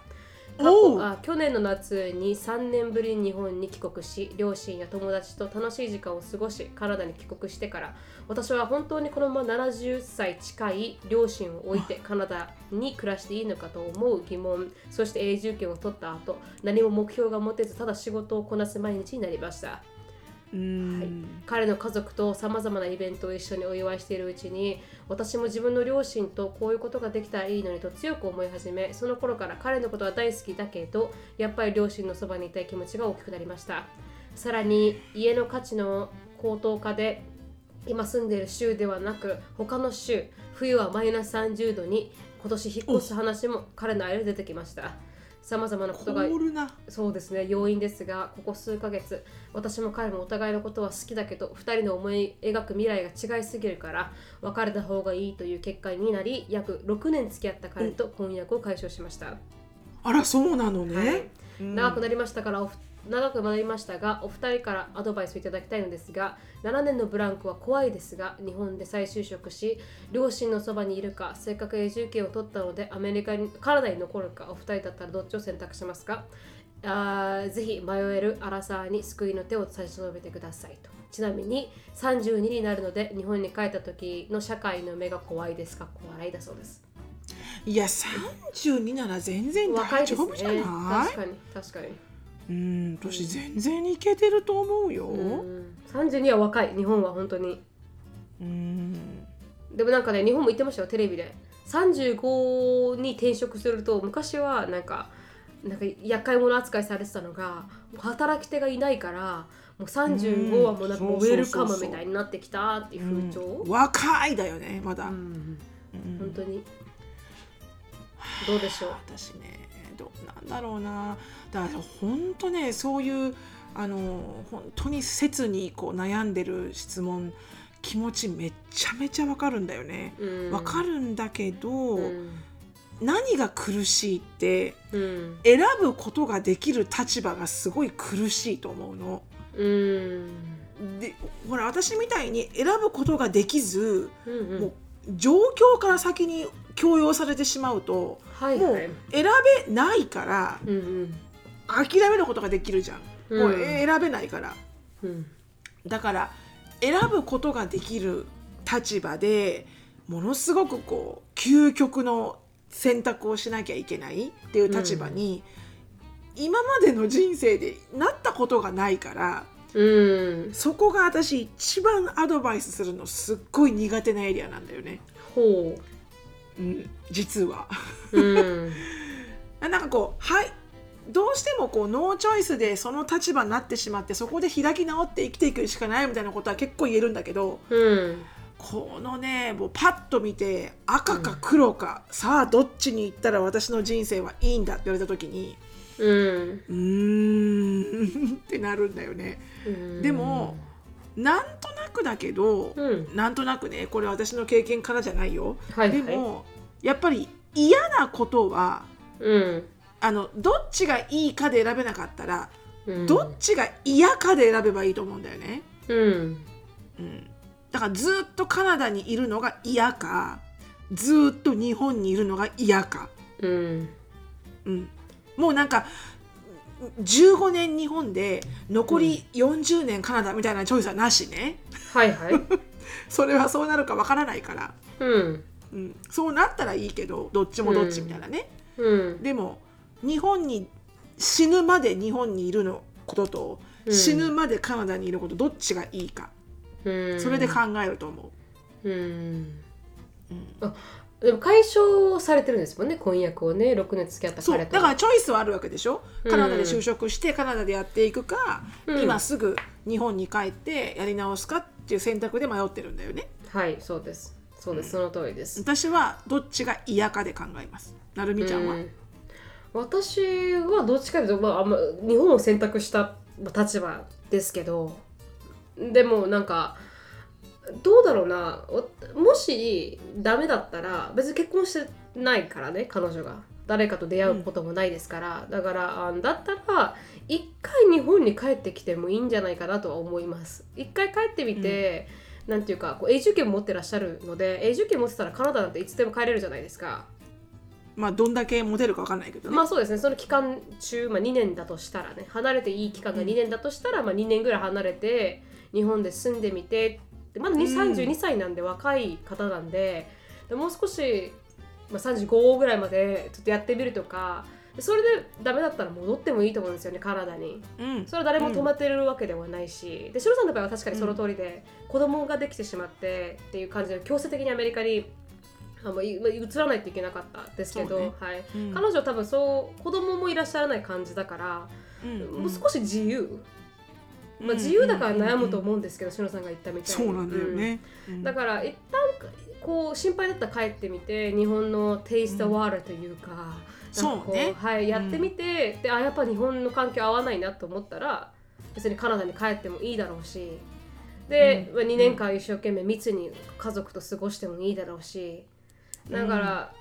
あ去年の夏に3年ぶりに日本に帰国し両親や友達と楽しい時間を過ごしカナダに帰国してから私は本当にこのまま70歳近い両親を置いてカナダに暮らしていいのかと思う疑問そして永住権を取った後何も目標が持てずただ仕事をこなす毎日になりましたはい。彼の家族とさまざまなイベントを一緒にお祝いしているうちに私も自分の両親とこういうことができたらいいのにと強く思い始めその頃から彼のことは大好きだけどやっぱり両親のそばにいたい気持ちが大きくなりました。さらに家の価値の高騰化で今住んでいる州ではなく他の州冬はマイナス30度に今年引っ越す話も彼の間で出てきました。さまざまなことが
凍るな。
そうですね要因ですがここ数ヶ月私も彼もお互いのことは好きだけど2人の思い描く未来が違いすぎるから別れた方がいいという結果になり約6年付き合った彼と婚約を解消しました、
あらそうなのね、
はい。
うん。
長くなりましたからおふ長くなりましたがお二人からアドバイスをいただきたいのですが7年のブランクは怖いですが日本で再就職し両親のそばにいるかせっかく永住権を取ったのでアメリカにカナダに残るかお二人だったらどっちを選択しますか？あーぜひ迷えるアラサーに救いの手を差し伸べてくださいと。ちなみに32になるので日本に帰った時の社会の目が怖いですか？笑いだそうです。
いや32なら全然大丈夫じゃない、
ね。確かに確かに
うん私全然いけてると思うよ。
うん。32は若い日本は本当に。
うん。
でもなんかね日本も言ってましたよテレビで。35に転職すると昔はなんかなんか厄介者扱いされてたのが働き手がいないからもう35はもうなんかウェルカムみたいになってきたっていう風潮、
若いだよねまだ、
うん。
うん。
本当に。どうでしょう？
私ねどうなんだろうなだから本当ねそういうあの本当に切にこう悩んでる質問気持ちめちゃめちゃわかるんだよね。
うん。
わかるんだけど、
うん。
何が苦しいって
うん
選ぶことができる立場がすごい苦しいと思うの。
うん。
でほら私みたいに選ぶことができず
うんうん。
もう状況から先に強要されてしまうともう
はい。はい
選べないから
うんうん
諦めることができるじゃん、
うん。
もうえ選べないから。
うん。
だから選ぶことができる立場でものすごくこう究極の選択をしなきゃいけないっていう立場に、今までの人生でなったことがないから
うん。
そこが私一番アドバイスするのすっごい苦手なエリアなんだよね、
ほ
う。ん、実は。
ううん。*laughs*
なんかこうはいどうしてもこうノーチョイスでその立場になってしまってそこで開き直って生きていくしかないみたいなことは結構言えるんだけど
うん。
このねもうパッと見て赤か黒か、さあどっちに行ったら私の人生はいいんだって言われた時に
うん。
うーんってなるんだよね。
うん
でもなんとなくだけど、
うん。
なんとなくねこれ私の経験からじゃないよ。
はいはい。
でもやっぱり嫌なことは
うん
あのどっちがいいかで選べなかったら、
うん。
どっちが嫌かで選べばいいと思うんだよね。
うん。
うん、だからずっとカナダにいるのが嫌かずっと日本にいるのが嫌か、
うん。
うん、もうなんか15年日本で残り40年カナダみたいなチョイスはなしね。
はいはい。*laughs*
それはそうなるかわからないから、
うん。
うん、そうなったらいいけどどっちもどっちみたいなね、
うん。
でも日本に死ぬまで日本にいるのことと、
うん。
死ぬまでカナダにいることどっちがいいか、
うん。
それで考えると思う。
うん。
うん。
あでも解消されてるんですもんね婚約をね6年付き合った
そう
彼と
だからチョイスはあるわけでしょ？
うん。
カナダで就職してカナダでやっていくか、
うん。
今すぐ日本に帰ってやり直すかっていう選択で迷ってるんだよね。
はいそうです。そうです、その通りです。
私はどっちが嫌かで考えます。なるみちゃんは、
うん私はどっちかというと、まあ、あんま日本を選択した立場ですけどでもなんかどうだろうな。おもしダメだったら別に結婚してないからね彼女が。誰かと出会うこともないですから、だからあだったら一回日本に帰ってきてもいいんじゃないかなとは思います。一回帰ってみて、なんていうかこう永住権持ってらっしゃるので永住権持ってたらカナダなんていつでも帰れるじゃないですか
まあどんだけモテるか分かんないけどね、
まあそうですね。その期間中、まあ、2年だとしたらね。離れていい期間が2年だとしたら、まあ、2年ぐらい離れて日本で住んでみてでまだに
うん。
32歳なんで若い方なんででもう少し、まあ、35ぐらいまでちょっとやってみるとか。でそれでダメだったら戻ってもいいと思うんですよねカナダに。
うん。
それは誰も止まってるわけではないし、でシロさんの場合は確かにその通りで、子供ができてしまってっていう感じで強制的にアメリカにあまあいまあ移らないといけなかったですけど、
ね。
はい。
うん。
彼女は多分そう子供もいらっしゃらない感じだから、
うん
もう少し自由、まあ、
うん
自由だから悩むと
うん
思うんですけど、シロさんが言ったみたいに。
そうなんだよね、
うん。だから一旦こう心配だったら帰ってみて日本のテイストワールというか、
そうね。
はい、やってみて、であやっぱ日本の環境合わないなと思ったら別にカナダに帰ってもいいだろうしで、
うん。
まあ2年間一生懸命密に家族と過ごしてもいいだろうしだから、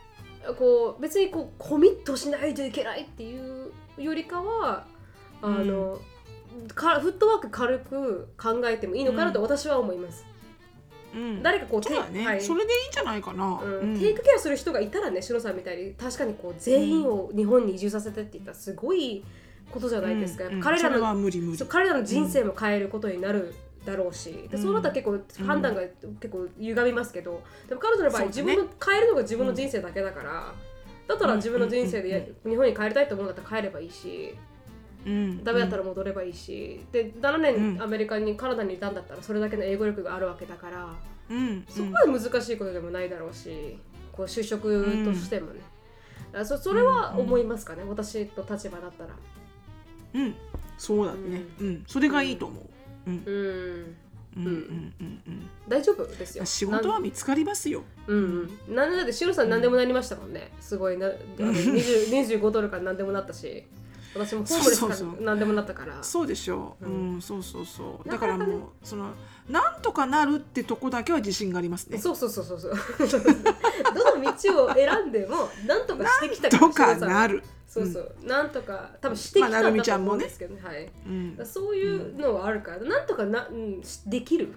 こう別にこうコミットしないといけないっていうよりかはあの、かフットワーク軽く考えてもいいのかなと私は思います。
うん。
誰かこう
そうだね、
はい。
それでいいんじゃないかな、
うん。
うん。
テイクケアする人がいたらね、シロさんみたいに確かにこう全員を日本に移住させてって言ったらすごいことじゃないですか。
うん。うん。
彼らの
無理無理。
そう彼らの人生も変えることになるだろうし、でそうなったら結構
うん
判断が結構歪みますけど、でも彼女の場合、自分の変えるのが自分の人生だけだから、だったら自分の人生でや日本に帰りたいと思うんだったら帰ればいいし、
うん
ダメだったら戻ればいいし、で7年
うん。
アメリカにカナダにいたんだったらそれだけの英語力があるわけだから。
うん
そこまで難しいことでもないだろうし、こう就職としてもね。だからそそれは思いますかね、私と立場だったら。
うん、うん。そうだね、うん。それがいいと思う、うん。
うん、
うんうん。うんうん。
大丈夫ですよ。
うん仕事は見つかりますよ。
なんうんうん。なんだって、シロさん何でもなりましたもんね。すごいな、あの *laughs* 20 25ドルから何でもなったし、私もホームレスか
そうそうそう。
ら何でもなったから。
そうでしょう、
う
うんん、そうそうそう。
なかなかね。
だからもうそのなんとかなるってとこだけは自信がありますね。
そうそうそうそうそう。*laughs* どの道を選んでも、なんとかしてきた
とか
シロさんは。
なる、
そうそう、なんとか多分してきたんと
ちゃんもね
思うんですけどね、はい。
うん。
そういうのはあるから、なんとかな、うん、しできる。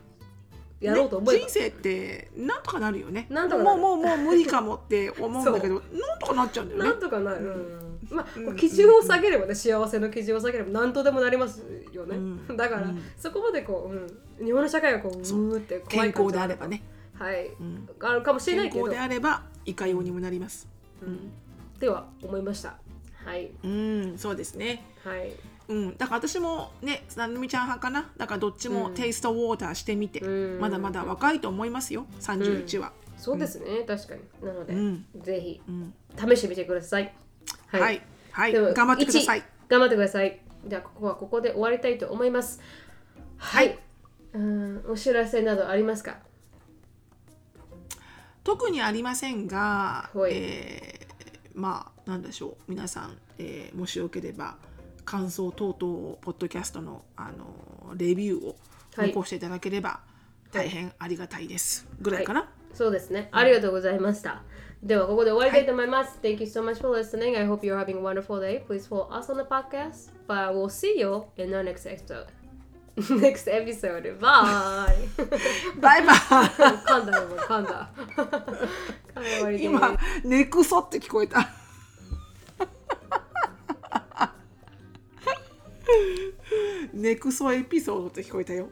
やろうと思えば、
ね人生ってなんとかなるよね。
なんとか
もうもうもう無理かもって思うんだけどなんとかなっちゃうんだよね。
なんとかなる、うん。まあ、基準を下げればね幸せの基準を下げれば何とでもなりますよね、
うん。
だから、
うん。
そこまでこう、うん、日本の社会がこううって怖
健
い感じ
康であればね、
はい。
うん、
あるかもしれないけど。
健康であればいかようにもなります。
うん、では思いましたはい。
うんそうですね。
はい。
うん、だから私もねなるみちゃん派かな？だからどっちも
うん。
テイストウォーターしてみて、
うん。
まだまだ若いと思いますよ。31は、
そうですね、確かに。なので、
うん。
ぜひ
うん。
試してみてください。
はい。はい、
でも
頑張ってください。
頑張ってください。じゃあ、ここはここで終わりたいと思います。はい。うんお知らせなどありますか？
特にありませんが、
はい。
えーまあなんでしょう皆さん、えーもしよければ感想等々をポッドキャストのあのレビューを
はい
残していただければ大変ありがたいです、ぐらいかな、
そうですね。ありがとうございました。では、ここで終わりたいと思います。Thank you so much for listening. I hope you're having a wonderful day. Please follow us on the podcast. But we'll see you in our next episode. *laughs* next episode. Bye!
バイバイ
噛んだよ、もう噛んだ。噛わりで
今ネクソって聞こえたネクソエピソードって聞こえたよ